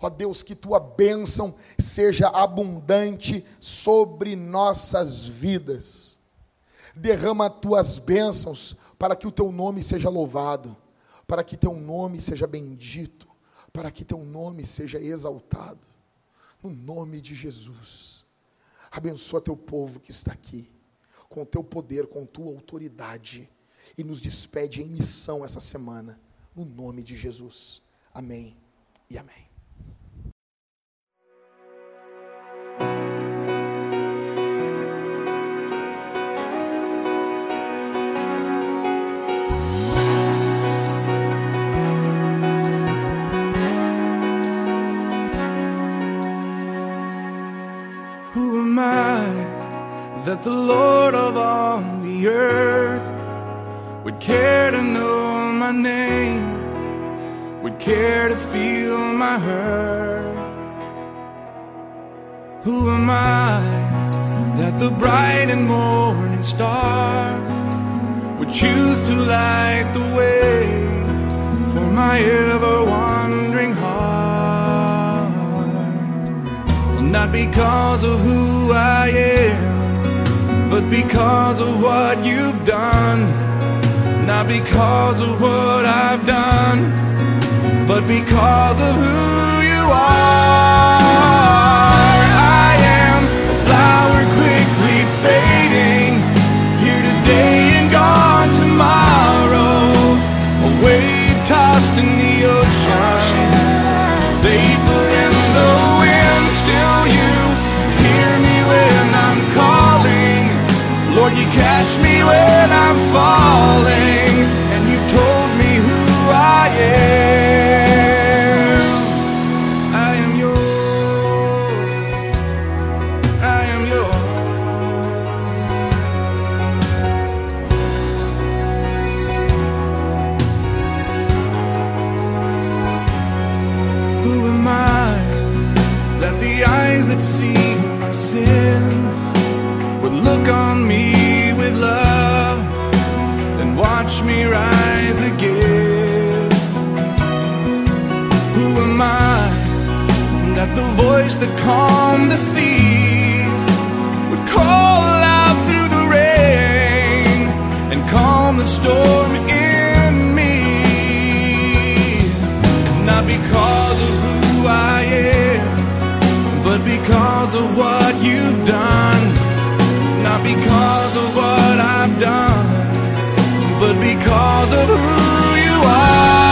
Ó Deus, que tua bênção seja abundante sobre nossas vidas. Derrama tuas bênçãos para que o teu nome seja louvado, para que teu nome seja bendito, para que teu nome seja exaltado. No nome de Jesus. Abençoa teu povo que está aqui com o teu poder, com tua autoridade, e nos despede em missão essa semana, no nome de Jesus. Amém e amém. Care to know my name, would care to feel my hurt? Who am I that the bright and morning star would choose to light the way for my ever wandering heart? Not because of who I am, but because of what you've done. Not because of what I've done, but because of who you are. Lord, you catch me when I'm falling, that calm the sea would call out through the rain and calm the storm in me? Not because of who I am, but because of what you've done. Not because of what I've done, but because of who you are.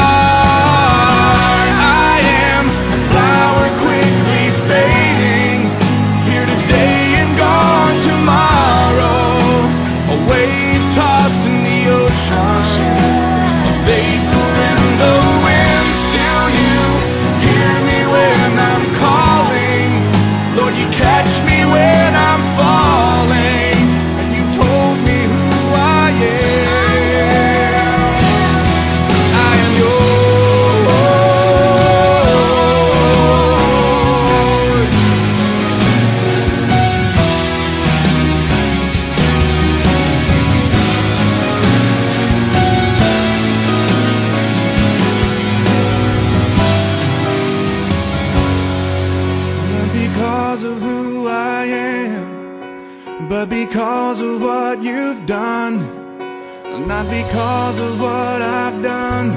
Because of what I've done,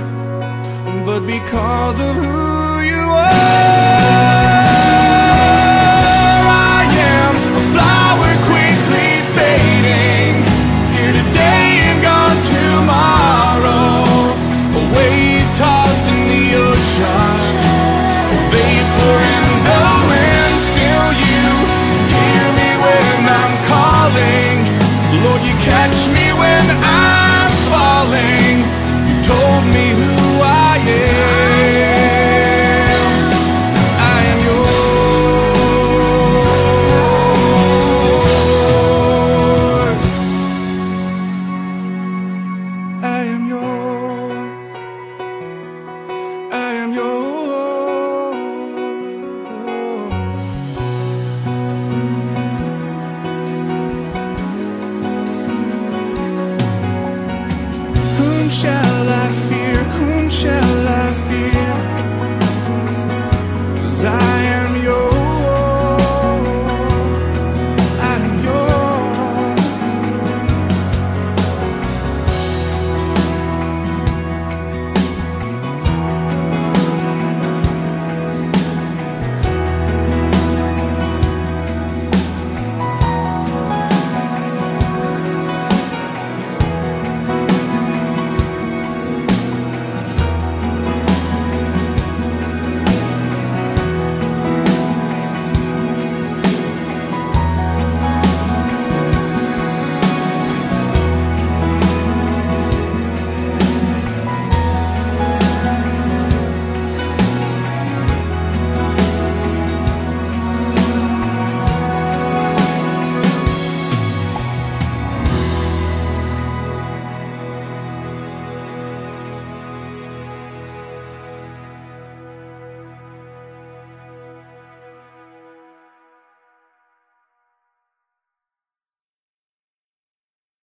but because of who